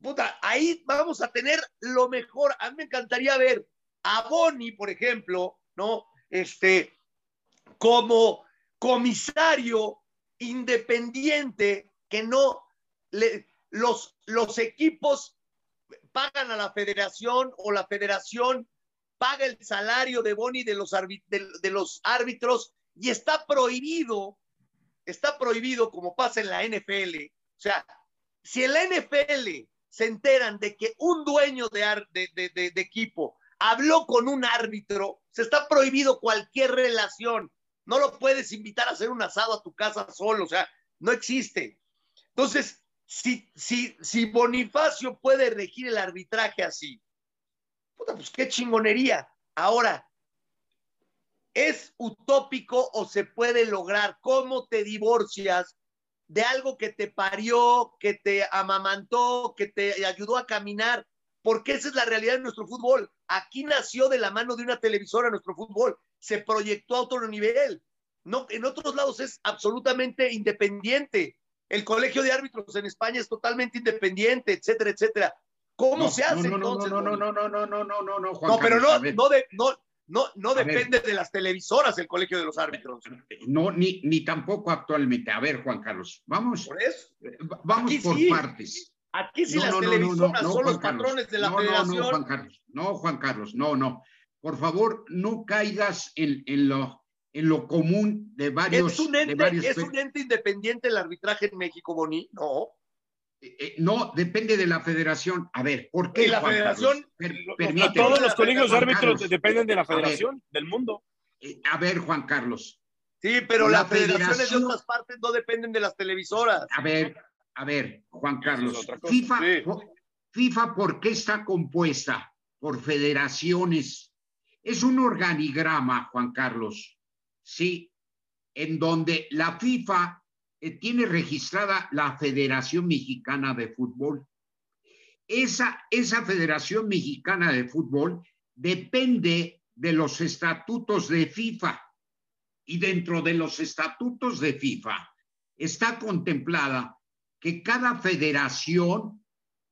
[SPEAKER 2] puta, ahí vamos a tener lo mejor. A mí me encantaría ver a Boni, por ejemplo, ¿no? Este, como comisario independiente que no le, los, los equipos pagan a la federación o la federación paga el salario de Boni de los, de, los árbitros y está prohibido, está prohibido como pasa en la NFL. O sea, si en la NFL se enteran de que un dueño de, de, de, de, equipo habló con un árbitro, se está prohibido cualquier relación no lo puedes invitar a hacer un asado a tu casa solo, o sea, no existe. Entonces, si, si, si Bonifacio puede regir el arbitraje así, puta, pues qué chingonería. Ahora, ¿es utópico o se puede lograr? ¿Cómo te divorcias de algo que te parió, que te amamantó, que te ayudó a caminar? Porque esa es la realidad de nuestro fútbol. Aquí nació de la mano de una televisora nuestro fútbol, se proyectó a otro nivel. No, en otros lados es absolutamente independiente. El colegio de árbitros en España es totalmente independiente, etcétera, etcétera. ¿Cómo se hace
[SPEAKER 3] no,
[SPEAKER 2] no,
[SPEAKER 3] entonces? No, no, no, no, no, no, no, no, no, Juan
[SPEAKER 2] No, pero
[SPEAKER 3] Carlos,
[SPEAKER 2] no, no, de- no, no, no depende de las televisoras el colegio de los árbitros.
[SPEAKER 3] No, ni, ni tampoco actualmente. A ver, Juan Carlos, vamos,
[SPEAKER 2] Por eso,
[SPEAKER 3] va- vamos
[SPEAKER 2] Aquí
[SPEAKER 3] por
[SPEAKER 2] sí.
[SPEAKER 3] partes.
[SPEAKER 2] aquí sí
[SPEAKER 3] No,
[SPEAKER 2] las
[SPEAKER 3] no, no, no, no,
[SPEAKER 2] televisoras
[SPEAKER 3] no,
[SPEAKER 2] son los
[SPEAKER 3] Carlos.
[SPEAKER 2] patrones de la
[SPEAKER 3] no, no,
[SPEAKER 2] federación.
[SPEAKER 3] No, Juan Carlos, no, Juan Carlos, no, no. Por favor, no caigas en, en lo, en lo común de varios.
[SPEAKER 2] ¿Es un,
[SPEAKER 3] de
[SPEAKER 2] ente,
[SPEAKER 3] varios
[SPEAKER 2] ¿Es un ente independiente el arbitraje en México, Boni? No.
[SPEAKER 3] Eh, eh, no, depende de la federación. A ver, ¿por qué?
[SPEAKER 2] Y la
[SPEAKER 3] Juan
[SPEAKER 2] federación?
[SPEAKER 3] Per- permíteme.
[SPEAKER 1] Todos
[SPEAKER 2] la
[SPEAKER 1] los colegios de
[SPEAKER 3] Juan
[SPEAKER 1] árbitros
[SPEAKER 3] Carlos.
[SPEAKER 1] dependen de la
[SPEAKER 3] ver.
[SPEAKER 1] federación del mundo.
[SPEAKER 3] Eh, a ver, Juan Carlos.
[SPEAKER 2] Sí, pero
[SPEAKER 3] La
[SPEAKER 2] las federaciones de
[SPEAKER 3] federación-
[SPEAKER 2] otras partes no dependen de las televisoras.
[SPEAKER 3] A ver, a ver, Juan
[SPEAKER 1] es
[SPEAKER 3] Carlos. FIFA,
[SPEAKER 2] Sí.
[SPEAKER 3] FIFA, ¿por qué está compuesta? Por federaciones. Es un organigrama, Juan Carlos, sí, en donde la FIFA eh, tiene registrada la Federación Mexicana de Fútbol. Esa, esa Federación Mexicana de Fútbol depende de los estatutos de FIFA. Y dentro de los estatutos de FIFA está contemplada que cada federación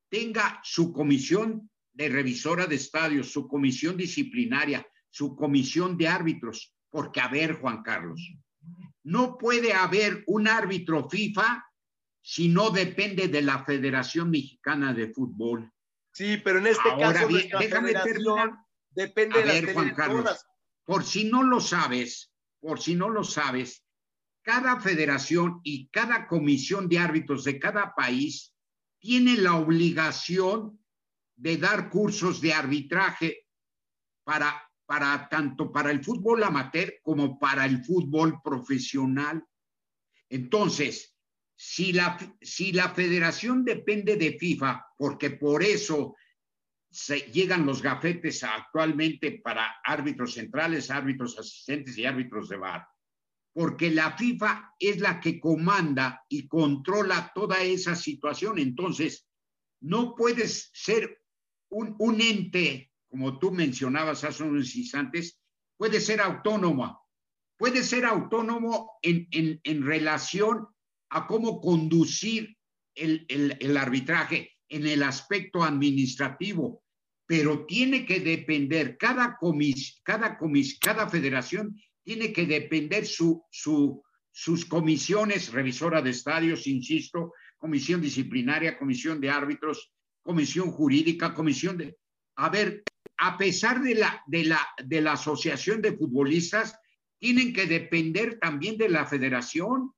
[SPEAKER 3] tenga su comisión de revisora de estadios, su comisión disciplinaria, su comisión de árbitros. Porque, a ver, Juan Carlos, no puede haber un árbitro FIFA si no depende de la Federación Mexicana de Fútbol.
[SPEAKER 2] Sí, pero en este
[SPEAKER 3] Ahora
[SPEAKER 2] caso
[SPEAKER 3] bien, déjame terminar.
[SPEAKER 2] depende
[SPEAKER 3] A
[SPEAKER 2] de las
[SPEAKER 3] ver, Juan Carlos. Por si no lo sabes, por si no lo sabes, cada federación y cada comisión de árbitros de cada país tiene la obligación de dar cursos de arbitraje para, para tanto para el fútbol amateur como para el fútbol profesional. Entonces, si la, si la federación depende de FIFA, porque por eso se llegan los gafetes actualmente para árbitros centrales, árbitros asistentes y árbitros de VAR, porque la FIFA es la que comanda y controla toda esa situación. Entonces, no puedes ser un, ente, como tú mencionabas hace unos instantes, puede ser autónoma, puede ser autónomo en, en, en relación a cómo conducir el, el, el arbitraje en el aspecto administrativo, pero tiene que depender, cada comis, cada comis, cada federación tiene que depender su, su, sus comisiones, revisora de estadios, insisto, comisión disciplinaria, comisión de árbitros, comisión jurídica, comisión de... A ver, a pesar de la, de la, de la asociación de futbolistas, tienen que depender también de la federación.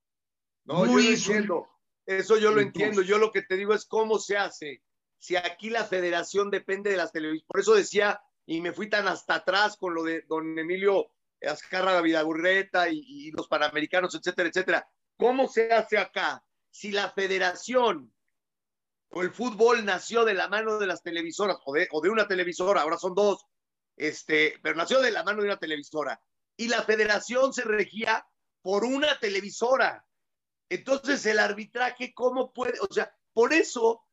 [SPEAKER 2] No,
[SPEAKER 3] No
[SPEAKER 2] yo lo
[SPEAKER 3] es un-
[SPEAKER 2] entiendo. Eso yo lo
[SPEAKER 3] Entonces-
[SPEAKER 2] entiendo. Yo lo que te digo es cómo se hace. Si aquí la federación depende de las televisiones. Por eso decía, y me fui tan hasta atrás con lo de don Emilio Azcárraga Vidagurreta y, y los panamericanos, etcétera, etcétera. ¿Cómo se hace acá? Si la federación o el fútbol nació de la mano de las televisoras o de, o de una televisora, ahora son dos, este, pero nació de la mano de una televisora. Y la federación se regía por una televisora. Entonces, el arbitraje, ¿cómo puede? O sea, por eso,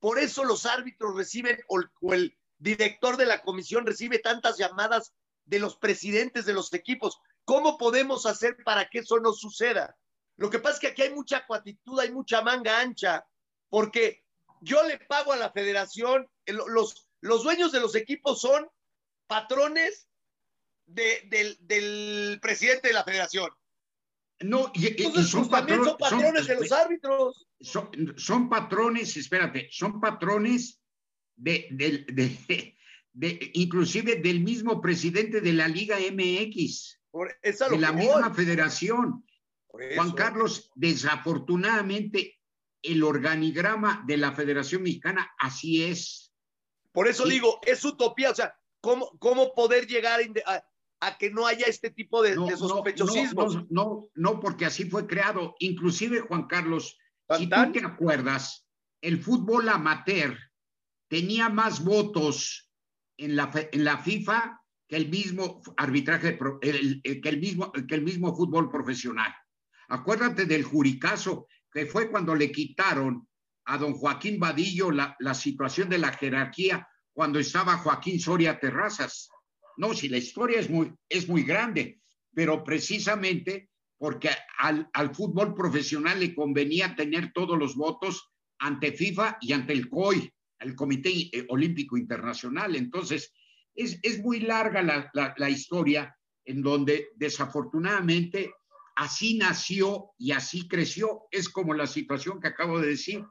[SPEAKER 2] por eso los árbitros reciben, o, o el director de la comisión recibe tantas llamadas de los presidentes de los equipos. ¿Cómo podemos hacer para que eso no suceda? Lo que pasa es que aquí hay mucha cuatitud, hay mucha manga ancha, porque yo le pago a la federación, el- los, los dueños de los equipos son patrones de- del, del presidente de la federación.
[SPEAKER 3] No, y,
[SPEAKER 2] Entonces,
[SPEAKER 3] son,
[SPEAKER 2] pues, también
[SPEAKER 3] patro-
[SPEAKER 2] son patrones de los árbitros.
[SPEAKER 3] son, son patrones, espérate, son patrones de, de- de- inclusive del mismo presidente de la Liga MX,
[SPEAKER 2] Por,
[SPEAKER 3] de la misma federación. Juan Carlos, desafortunadamente, el organigrama de la Federación Mexicana así es.
[SPEAKER 2] Por eso
[SPEAKER 3] Sí.
[SPEAKER 2] digo, es utopía. O sea, ¿cómo, cómo poder llegar a, que no haya este tipo de,
[SPEAKER 3] No,
[SPEAKER 2] de sospechosismos.
[SPEAKER 3] no, no, no, porque así fue creado. Inclusive, Juan Carlos, si tú te acuerdas, el fútbol amateur tenía más votos en la, en la FIFA que el mismo arbitraje, pro- el- el- que, el mismo, que el mismo fútbol profesional. Acuérdate del juricazo, que fue cuando le quitaron a don Joaquín Vadillo la, la situación de la jerarquía cuando estaba Joaquín Soria Terrazas. No, si la historia es muy, es muy grande, pero precisamente porque al, al fútbol profesional le convenía tener todos los votos ante FIFA y ante el COI, el Comité eh, Olímpico Internacional. Entonces, es, es muy larga la, la, la historia en donde desafortunadamente así nació y así creció. Es como la situación que acabo de decir.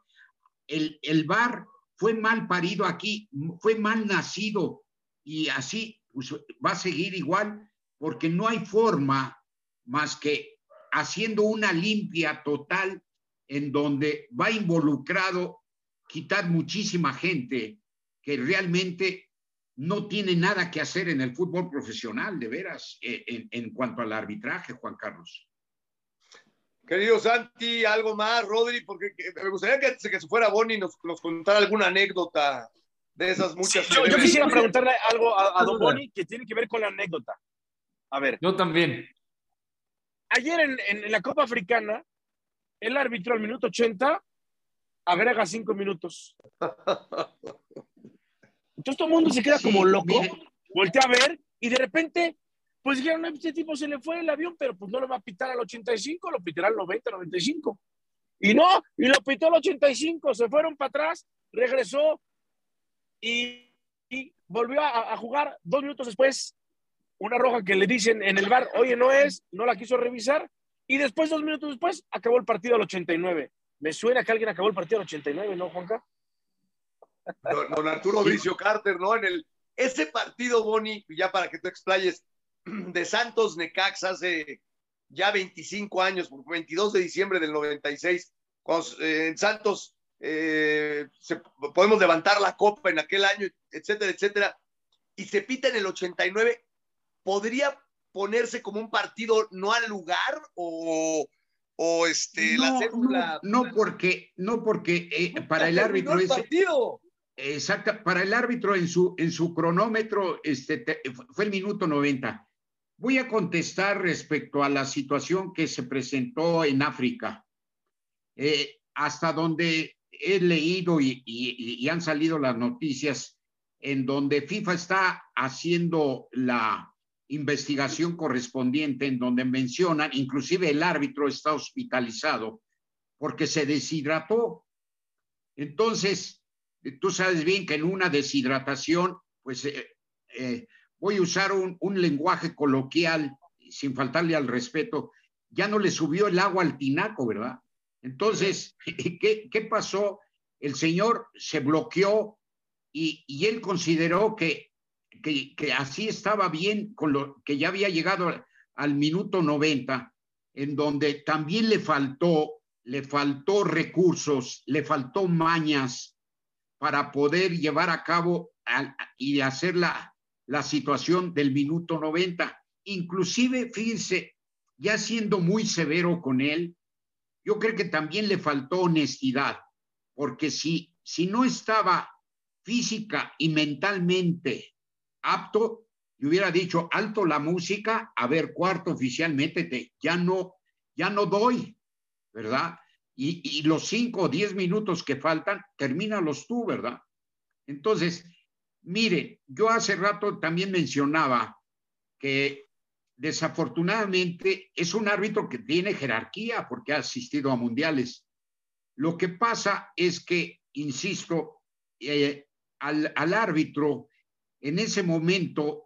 [SPEAKER 3] El, el VAR fue mal parido aquí, fue mal nacido y así pues, va a seguir igual porque no hay forma más que haciendo una limpia total en donde va involucrado quitar muchísima gente que realmente no tiene nada que hacer en el fútbol profesional, de veras, eh, en cuanto al arbitraje, Juan Carlos.
[SPEAKER 2] Querido Santi, algo más, Rodri, porque que- me gustaría que antes de que se fuera Bonnie nos, nos contara alguna anécdota de esas muchas.
[SPEAKER 1] Sí, yo, yo quisiera preguntarle algo a, a Don Boni que tiene que ver con la anécdota. A ver,
[SPEAKER 4] Yo también.
[SPEAKER 1] ayer en, en- en la Copa Africana, el árbitro al minuto 80 agrega cinco minutos. Entonces todo el mundo se queda como loco, voltea a ver y de repente, pues dijeron, "No, este tipo se le fue el avión, pero pues no lo va a pitar al 85, lo pitará al 90, 95. Y no, y lo pitó al 85, se fueron para atrás, regresó y, y volvió a, a jugar dos minutos después. Una roja que le dicen en el bar, oye, no es, no la quiso revisar. Y después, dos minutos después, acabó el partido al 89. Me suena que alguien acabó el partido al 89, ¿no, Juanca?
[SPEAKER 2] Don, don Arturo Bricio Carter, ¿no? En el, ese partido, Boni, ya para que tú explayes, de Santos Necaxa hace ya 25 años, 22 de diciembre del 96, cuando eh, en Santos eh, se- podemos levantar la copa en aquel año, etcétera, etcétera, y se pita en el 89, ¿podría ponerse como un partido no al lugar o, o este, la
[SPEAKER 3] No,
[SPEAKER 2] cédula?
[SPEAKER 3] no, no porque, no porque eh, para el árbitro
[SPEAKER 2] el partido.
[SPEAKER 3] Exacto, para el árbitro en su, en su cronómetro este, te- fue el minuto 90. Voy a contestar respecto a la situación que se presentó en África. Eh, hasta donde he leído y, y- y han salido las noticias en donde FIFA está haciendo la investigación correspondiente, en donde mencionan, inclusive el árbitro está hospitalizado porque se deshidrató. Entonces, tú sabes bien que en una deshidratación, pues eh, eh, voy a usar un, un lenguaje coloquial, sin faltarle al respeto, ya no le subió el agua al tinaco, ¿verdad? Entonces, ¿qué, qué pasó? El señor se bloqueó y, y él consideró que, que, que así estaba bien con lo que ya había llegado al minuto 90, en donde también le faltó, le faltó recursos, le faltó mañas para poder llevar a cabo al- y hacer la, la situación del minuto 90. Inclusive, fíjense, ya siendo muy severo con él, yo creo que también le faltó honestidad, porque si, si no estaba física y mentalmente apto, y hubiera dicho alto la música, a ver, cuarto oficialmente, te, ya no, ya no doy, ¿verdad? Y, y los cinco o diez minutos que faltan, termínalos tú, ¿verdad? Entonces, mire, yo hace rato también mencionaba que desafortunadamente es un árbitro que tiene jerarquía porque ha asistido a mundiales. Lo que pasa es que, insisto, eh, al, al árbitro en ese momento,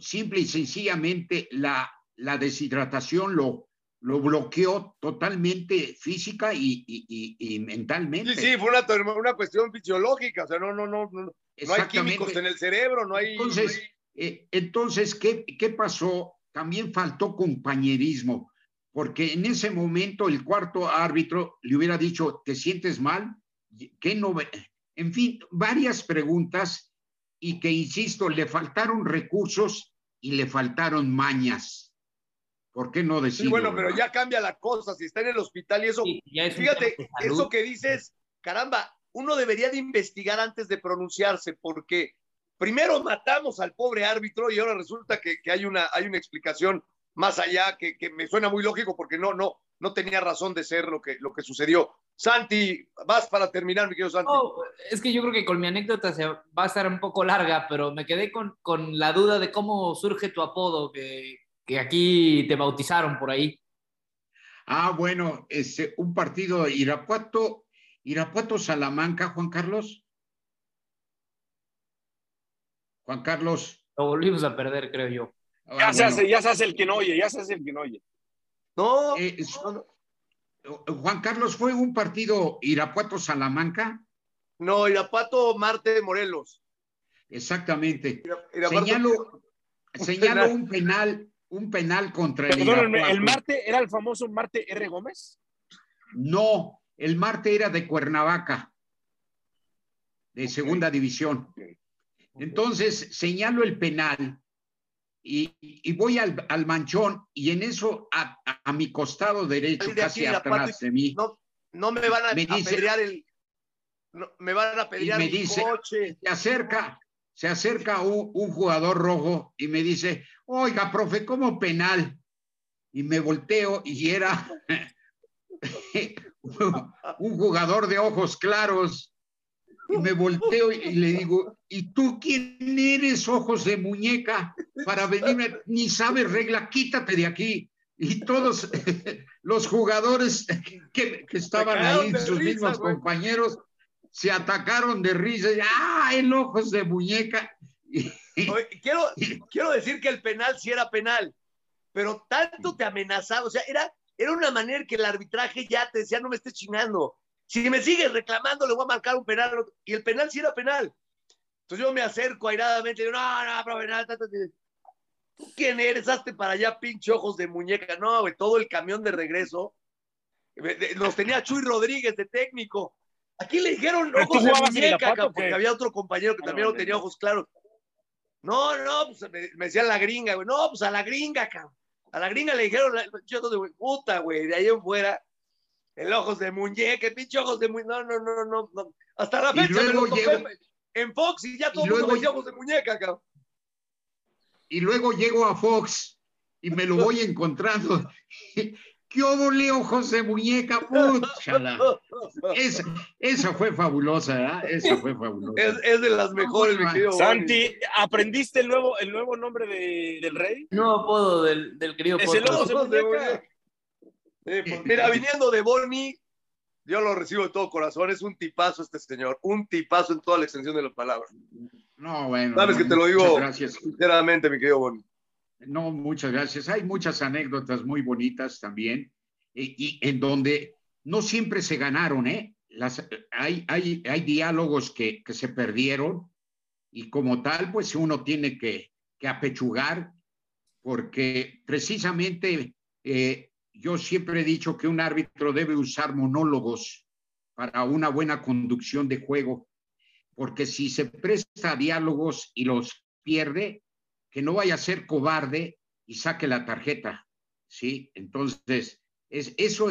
[SPEAKER 3] simple y sencillamente, la, la deshidratación lo, lo bloqueó totalmente física y, y- y- y mentalmente.
[SPEAKER 2] Sí, sí, fue una, una cuestión fisiológica, o sea, no, no, no, no, no hay químicos en el cerebro, no hay...
[SPEAKER 3] Entonces,
[SPEAKER 2] no hay-
[SPEAKER 3] eh, entonces ¿qué, ¿qué pasó? También faltó compañerismo, porque en ese momento el cuarto árbitro le hubiera dicho, ¿te sientes mal? ¿Qué no? ve-?" En fin, varias preguntas y que, insisto, le faltaron recursos y le faltaron mañas. ¿Por qué no decirlo?
[SPEAKER 2] Sí, bueno, pero
[SPEAKER 3] verdad?
[SPEAKER 2] ya cambia la cosa. Si está en el hospital y eso,
[SPEAKER 4] Sí, ya es
[SPEAKER 2] fíjate, eso que dices, caramba, uno debería de investigar antes de pronunciarse, porque primero matamos al pobre árbitro y ahora resulta que, que hay, una, hay una explicación más allá que, que me suena muy lógico porque no, no, no tenía razón de ser lo que, lo que sucedió. Santi, vas para terminar, mi querido Santi.
[SPEAKER 4] No, es que yo creo que con mi anécdota se va a estar un poco larga, pero me quedé con, con la duda de cómo surge tu apodo, que, que aquí te bautizaron por ahí.
[SPEAKER 3] Ah, bueno, este, un partido Irapuato, Irapuato Salamanca, Juan Carlos. Juan Carlos.
[SPEAKER 4] Lo volvimos a perder, creo yo.
[SPEAKER 3] ah,
[SPEAKER 1] Ya, se hace, ya se hace el que no oye, ya se hace el que no oye.
[SPEAKER 2] No,
[SPEAKER 3] eh, es-
[SPEAKER 2] no, no.
[SPEAKER 3] Juan Carlos, ¿fue un partido Irapuato Salamanca?
[SPEAKER 2] no, Irapato, Marte, Morelos.
[SPEAKER 3] Exactamente. Señalo,
[SPEAKER 2] un
[SPEAKER 3] señalo
[SPEAKER 2] penal.
[SPEAKER 3] un penal, un penal contra el Irapuato.
[SPEAKER 1] ¿el Marte era el famoso Marte R. Gómez?
[SPEAKER 3] No, el Marte era de Cuernavaca, de segunda división. Entonces señalo el penal y, y voy al, al manchón y en eso a, a- a mi costado derecho,
[SPEAKER 2] de
[SPEAKER 3] casi atrás de mí,
[SPEAKER 2] No, no me van a
[SPEAKER 3] Me dice-
[SPEAKER 2] el. no, me van a apedrear
[SPEAKER 3] me dice-
[SPEAKER 2] coche.
[SPEAKER 3] se acerca, se acerca un, un jugador rojo y me dice, oiga, profe, ¿cómo penal? Y me volteo y era un jugador de ojos claros. Y me volteo y le digo, ¿y tú quién eres, ojos de muñeca? Para venirme, ni sabes regla, quítate de aquí. Y todos los jugadores que, que estaban ahí, sus
[SPEAKER 2] risa,
[SPEAKER 3] mismos
[SPEAKER 2] güey.
[SPEAKER 3] compañeros, se atacaron de risa. y, ¡Ah, el ojos de muñeca!
[SPEAKER 2] Oye, quiero, quiero decir que el penal sí era penal, pero tanto te amenazaba, o sea, era, era una manera que el arbitraje ya te decía, no me estés chingando. Si me sigues reclamando, le voy a marcar un penal. Y el penal sí era penal. Entonces yo me acerco airadamente y digo, no, no, pero penal. ta, ta, ta". ¿Tú quién eres? Hazte para allá, pinche ojos de muñeca. No, güey, todo el camión de regreso. Nos tenía Chuy Rodríguez de técnico. Aquí le dijeron
[SPEAKER 1] ¿Pero tú
[SPEAKER 2] ojos de muñeca,
[SPEAKER 1] Irapuato
[SPEAKER 2] cabrón,
[SPEAKER 1] o qué?
[SPEAKER 2] porque había otro compañero que
[SPEAKER 1] Ah,
[SPEAKER 2] también no tenía ojos claros. No, no, pues me, me decían la gringa, güey. No, pues a la gringa, cabrón. A la gringa le dijeron, yo, güey, puta, güey, de ahí en fuera, el ojos de muñeca, el pinche ojos de muñeca. No, no, no, no, no. Hasta la fecha me lo
[SPEAKER 3] llego-
[SPEAKER 2] en Fox y ya todo el mundo ojos de muñeca, cabrón.
[SPEAKER 3] y luego llego a Fox y me lo voy encontrando. ¿Qué óvole, ojos de muñeca? Púchala. Esa, esa fue fabulosa, ¿verdad? Esa fue fabulosa.
[SPEAKER 2] Es, es de las mejores, mi querido.
[SPEAKER 1] Santi, ¿aprendiste el nuevo, el nuevo nombre de- del rey?
[SPEAKER 4] Nuevo apodo del, del querido
[SPEAKER 1] Es el
[SPEAKER 2] Ojos de
[SPEAKER 1] muñeca.
[SPEAKER 2] pues, mira, viniendo de Bonnie, yo lo recibo de todo corazón. Es un tipazo este señor, un tipazo en toda la extensión de la palabra.
[SPEAKER 3] No, bueno.
[SPEAKER 2] Sabes
[SPEAKER 3] no,
[SPEAKER 2] que te lo digo.
[SPEAKER 3] Gracias.
[SPEAKER 2] Sinceramente, mi querido Bonnie.
[SPEAKER 3] No, muchas gracias. Hay muchas anécdotas muy bonitas también y, y en donde no siempre se ganaron, ¿eh? Las, hay, hay, hay diálogos que, que se perdieron y como tal, pues uno tiene que, que apechugar porque precisamente eh, yo siempre he dicho que un árbitro debe usar monólogos para una buena conducción de juego, porque si se presta a diálogos y los pierde, que no vaya a ser cobarde y saque la tarjeta, ¿sí? Entonces, es, eso,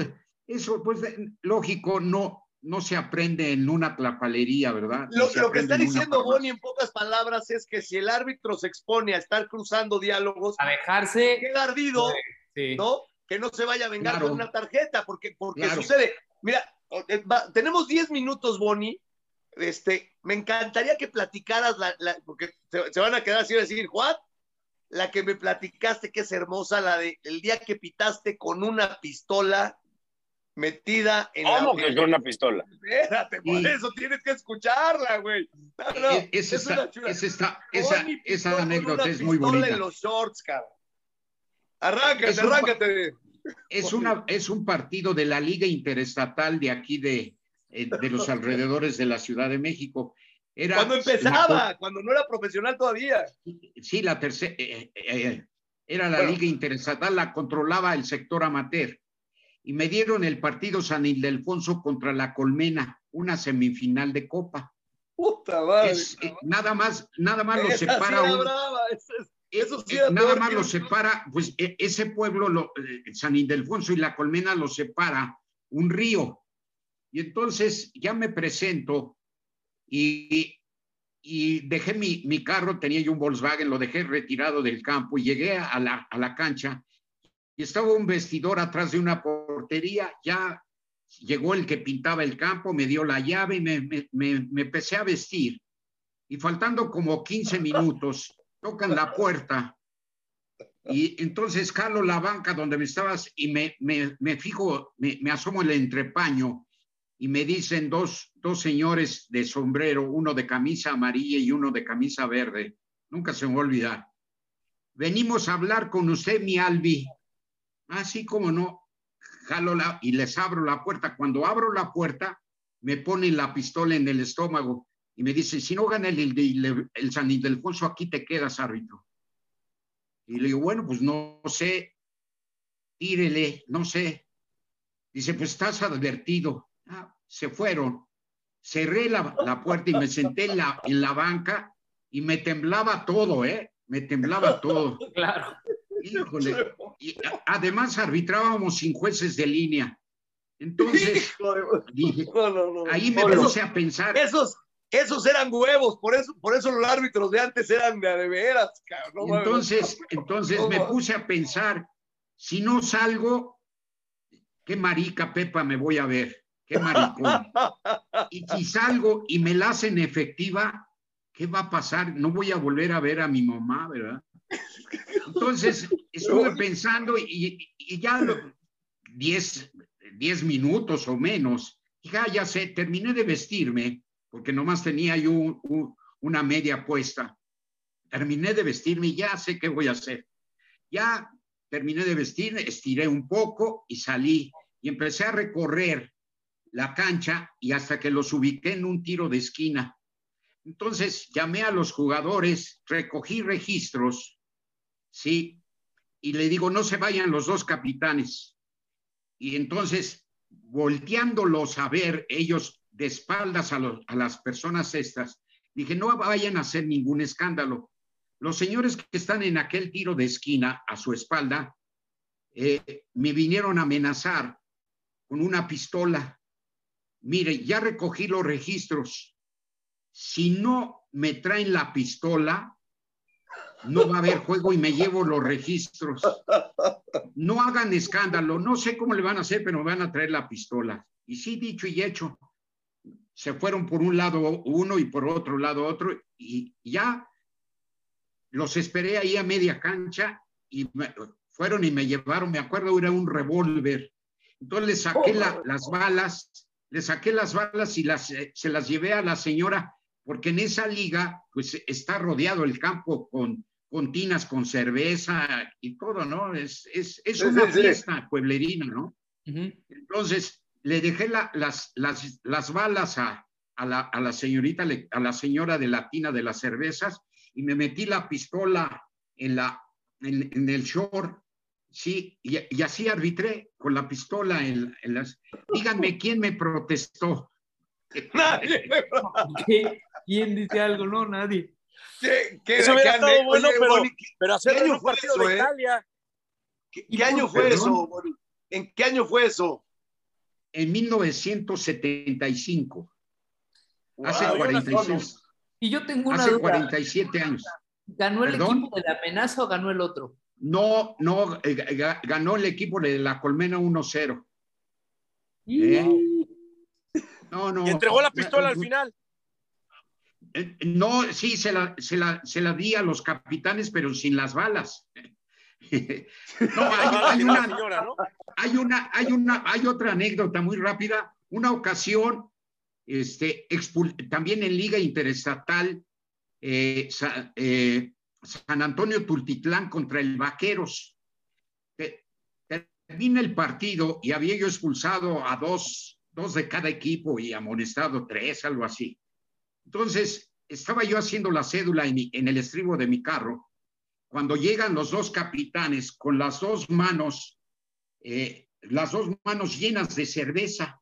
[SPEAKER 3] eso, pues, lógico, no, no se aprende en una tlapalería, ¿verdad?
[SPEAKER 2] Lo,
[SPEAKER 3] No se
[SPEAKER 2] lo que
[SPEAKER 3] aprende
[SPEAKER 2] está diciendo. Bonnie en pocas palabras es que si el árbitro se expone a estar cruzando diálogos,
[SPEAKER 4] A dejarse.
[SPEAKER 2] queda ardido,
[SPEAKER 4] Sí.
[SPEAKER 2] ¿no? Que no se vaya a vengar
[SPEAKER 3] Claro.
[SPEAKER 2] con una tarjeta, porque, porque
[SPEAKER 3] Claro.
[SPEAKER 2] sucede. Mira, eh, va- tenemos 10 minutos, Bonnie. Este, me encantaría que platicaras, la, la- porque se, se van a quedar así y decir, Juan, la que me platicaste que es hermosa, la de el día que pitaste con una pistola metida en
[SPEAKER 1] ¿Cómo
[SPEAKER 2] la...
[SPEAKER 1] que con una pistola?
[SPEAKER 2] Espérate, por
[SPEAKER 3] Sí.
[SPEAKER 2] eso tienes que escucharla, güey. No, no,
[SPEAKER 3] esa,
[SPEAKER 2] es una chula.
[SPEAKER 3] esa esa- anécdota es muy
[SPEAKER 2] pistola
[SPEAKER 3] bonita.
[SPEAKER 2] en los shorts, cabrón. Arráncate,
[SPEAKER 3] Es un-
[SPEAKER 2] arráncate.
[SPEAKER 3] Es, una, es un partido de la Liga Interestatal de aquí de, eh, de los alrededores de la Ciudad de México. Era
[SPEAKER 2] Cuando
[SPEAKER 3] la
[SPEAKER 2] empezaba, cuando no era profesional todavía.
[SPEAKER 3] Sí, la tercera, era la
[SPEAKER 2] Bueno.
[SPEAKER 3] Liga Interestatal, la controlaba el sector amateur. Y me dieron el partido San Ildefonso contra la Colmena, una semifinal de Copa.
[SPEAKER 2] Puta madre.
[SPEAKER 3] Es, eh, nada más, nada más lo
[SPEAKER 2] sí
[SPEAKER 3] separa
[SPEAKER 2] era
[SPEAKER 3] un,
[SPEAKER 2] brava, esa es-
[SPEAKER 3] Eso sí eh, nada más lo separa, pues e, ese pueblo, lo, eh, San Ildefonso y La Colmena lo separa un río. Y entonces ya me presento y, y dejé mi, mi, carro, tenía yo un Volkswagen, lo dejé retirado del campo y llegué a la, a la cancha y estaba un vestidor atrás de una portería, ya llegó el que pintaba el campo, me dio la llave y me, me, me, empecé a vestir. Y faltando como 15 minutos, tocan la puerta y entonces jalo la banca donde me estabas y me, me, me fijo, me, me, asomo el entrepaño y me dicen dos, dos señores de sombrero, uno de camisa amarilla y uno de camisa verde. Nunca se me va a olvidar. Venimos a hablar con usted, mi Albi. Así como no, jalo la, y les abro la puerta. Cuando abro la puerta, me ponen la pistola en el estómago y me dicen, si no gana el, el, el San Ildefonso, aquí te quedas, árbitro. Y le digo, bueno, pues no sé, tírele, no sé. Dice, pues estás advertido. Ah, se fueron. Cerré la, la, puerta y me senté en la, en la banca y me temblaba todo, ¿eh? Me temblaba todo.
[SPEAKER 4] Claro.
[SPEAKER 3] Híjole. Y además arbitrábamos sin jueces de línea. Entonces, dije, ahí me puse a pensar.
[SPEAKER 2] Esos, esos eran huevos, por eso, por eso los árbitros de antes eran de, veras.
[SPEAKER 3] entonces, entonces me puse a pensar, si no salgo, qué marica Pepa me voy a ver, qué maricón. y si salgo y me la hacen efectiva, ¿qué va a pasar? No voy a volver a ver a mi mamá, ¿verdad? Entonces, estuve pensando y, ya 10 minutos o menos, ya, ya sé, terminé de vestirme porque nomás tenía yo una media puesta. Terminé de vestirme y ya sé qué voy a hacer. Ya terminé de vestirme, estiré un poco y salí y empecé a recorrer la cancha y hasta que los ubiqué en un tiro de esquina. Entonces llamé a los jugadores, recogí registros, ¿sí? Y le digo, no se vayan los dos capitanes. Y entonces, volteándolos a ver, ellos de espaldas a, a las personas estas, dije, no vayan a hacer ningún escándalo. Los señores que están en aquel tiro de esquina a su espalda eh, me vinieron a amenazar con una pistola. Mire, ya recogí los registros. Si no me traen la pistola, no va a haber juego y me llevo los registros. No hagan escándalo. No sé cómo le van a hacer, pero me van a traer la pistola. Y sí, dicho y hecho se fueron por un lado uno y por otro lado otro, y ya los esperé ahí a media cancha y fueron y me llevaron, me acuerdo, era un revólver. Entonces le saqué las balas, le saqué las balas y las, eh, se las llevé a la señora, porque en esa liga, pues está rodeado el campo con, con tinas, con cerveza y todo, ¿no? Es, es, es una fiesta pueblerina, ¿no? Entonces, le dejé las, las, las, balas a, a, la, a, la, señorita, a la señora de la tina de las cervezas y me metí la pistola en, la, en, en el short, sí, y, y, así arbitré con la pistola en, en, las... Díganme quién me protestó.
[SPEAKER 4] Nadie. ¿Quién dice algo? No, nadie.
[SPEAKER 1] ¿Qué, qué, Eso hubiera estado bueno, pero, pero hacer un partido de eh? Italia.
[SPEAKER 2] ¿Qué, qué año fue perdón? eso? ¿En qué año fue eso?
[SPEAKER 3] en 1975. Wow, hace 46.
[SPEAKER 4] Y yo tengo una
[SPEAKER 3] Hace
[SPEAKER 4] duda.
[SPEAKER 3] 47 años.
[SPEAKER 4] ¿Ganó el ¿Perdón? equipo de la amenaza o ganó el otro?
[SPEAKER 3] No, no, eh, ganó el equipo de la Colmena 1-0. ¿Eh?
[SPEAKER 1] No, no. ¿Y entregó la pistola al final?
[SPEAKER 3] Eh, no, sí, se la, se, la, se la di a los capitanes, pero sin las balas. No, hay, hay, una, señora, ¿no? hay, una, hay, una, hay otra anécdota muy rápida. Una ocasión, este, también en Liga Interestatal, eh, eh, San Antonio Tultitlán contra el Vaqueros. Termina el partido y había yo expulsado a dos, dos de cada equipo y amonestado tres, algo así. Entonces, estaba yo haciendo la cédula en, el estribo de mi carro cuando llegan los dos capitanes con las dos manos, eh, las dos manos llenas de cerveza,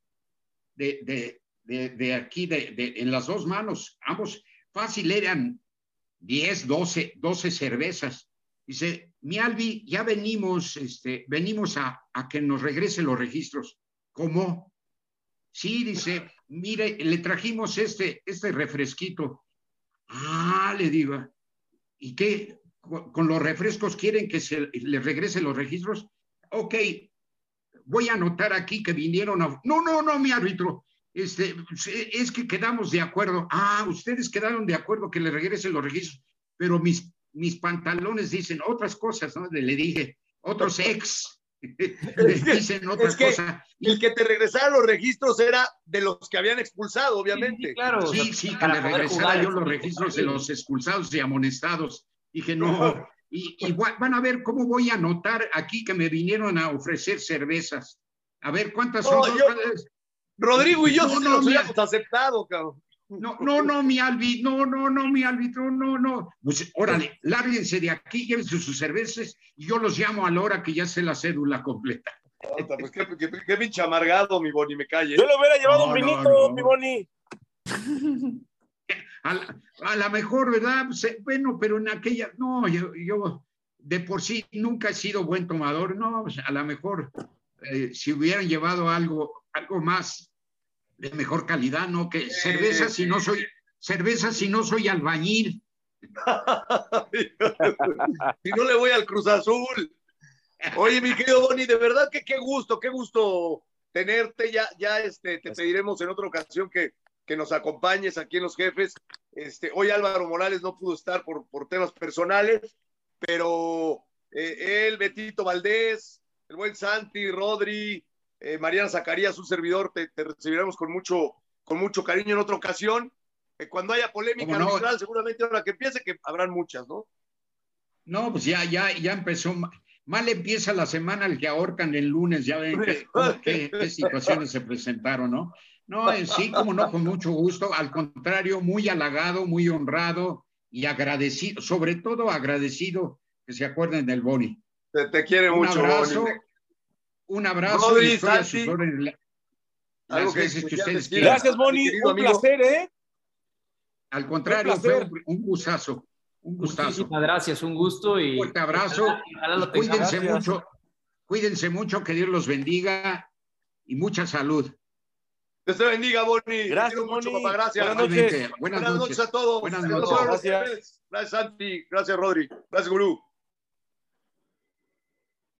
[SPEAKER 3] de, de, de, de aquí, en las dos manos, ambos fácil eran 10, 12, 12 cervezas. Dice, mi Albi, ya venimos, este, venimos a, a que nos regrese los registros. ¿Cómo? Sí, dice, mire, le trajimos este, este refresquito. Ah, le digo, ¿y qué? ¿Con los refrescos quieren que se les regrese los registros? Ok, voy a anotar aquí que vinieron a... No, no, no, mi árbitro, este, es que quedamos de acuerdo. Ah, ustedes quedaron de acuerdo que le regresen los registros, pero mis, mis pantalones dicen otras cosas, ¿no? Le dije, otros ex. dicen otras cosas.
[SPEAKER 2] El que te regresaran los registros era de los que habían expulsado, obviamente.
[SPEAKER 3] Sí, claro. Sí, sí, que le regresara yo los registros de los expulsados y amonestados. Dije, no, y, van a ver cómo voy a anotar aquí que me vinieron a ofrecer cervezas. A ver cuántas son.
[SPEAKER 2] Rodrigo y yo no, no, habíamos aceptado, cabrón.
[SPEAKER 3] No, no, no, mi Albi, no, no, no, mi árbitro, no, no. Pues órale, lárguense de aquí, llévense sus cervezas y yo los llamo a la hora que ya sé la cédula completa.
[SPEAKER 2] pues qué, qué, pinche amargado, mi Boni, me calle.
[SPEAKER 1] Yo le hubiera llevado un vinito, mi Boni.
[SPEAKER 3] A, lo mejor, ¿verdad? Pues, bueno, pero en aquella, no, yo, yo de por sí nunca he sido buen tomador, no, pues, a lo mejor eh, si hubieran llevado algo, algo más de mejor calidad, ¿no? Que cerveza si no soy, cerveza si no soy albañil.
[SPEAKER 2] si no le voy al Cruz Azul. Oye, mi querido Boni, de verdad que qué gusto, qué gusto tenerte. Ya, ya este, te pediremos en otra ocasión que, que nos acompañes aquí en Los Jefes. Este, hoy Álvaro Morales no pudo estar por, por temas personales, pero eh, él, Betito Valdés, el buen Santi, Rodri, eh, Mariana Zacarías, un servidor, te, recibiremos con mucho, con mucho cariño en otra ocasión. Eh, cuando haya polémica no? seguramente ahora que empiece, que habrán muchas, ¿no?
[SPEAKER 3] No, pues ya, ya, ya empezó. Mal empieza la semana el que ahorcan el lunes, ya ven qué, qué situaciones se presentaron, ¿no? No, sí, como no, con mucho gusto. Al contrario, muy halagado, muy honrado y agradecido, sobre todo agradecido que se acuerden del Boni.
[SPEAKER 2] Te, quiere
[SPEAKER 3] un
[SPEAKER 2] mucho.
[SPEAKER 3] Abrazo, Un abrazo.
[SPEAKER 2] Rodri,
[SPEAKER 1] Gracias, Boni. Un placer, ¿eh?
[SPEAKER 3] Al contrario, fue un gustazo. Un gustazo.
[SPEAKER 4] Muchísimas gracias, un gusto y
[SPEAKER 3] un fuerte abrazo. Cuídense mucho, cuídense mucho, que Dios los bendiga y mucha salud.
[SPEAKER 2] Dios te bendiga, Boni.
[SPEAKER 1] Gracias, Mucho,
[SPEAKER 2] papá. Gracias.
[SPEAKER 3] Buenas noches.
[SPEAKER 2] Buenas, noches. a todos.
[SPEAKER 3] Buenas noches.
[SPEAKER 2] Gracias. Gracias, Santi. Gracias, Rodri. Gracias, Gurú.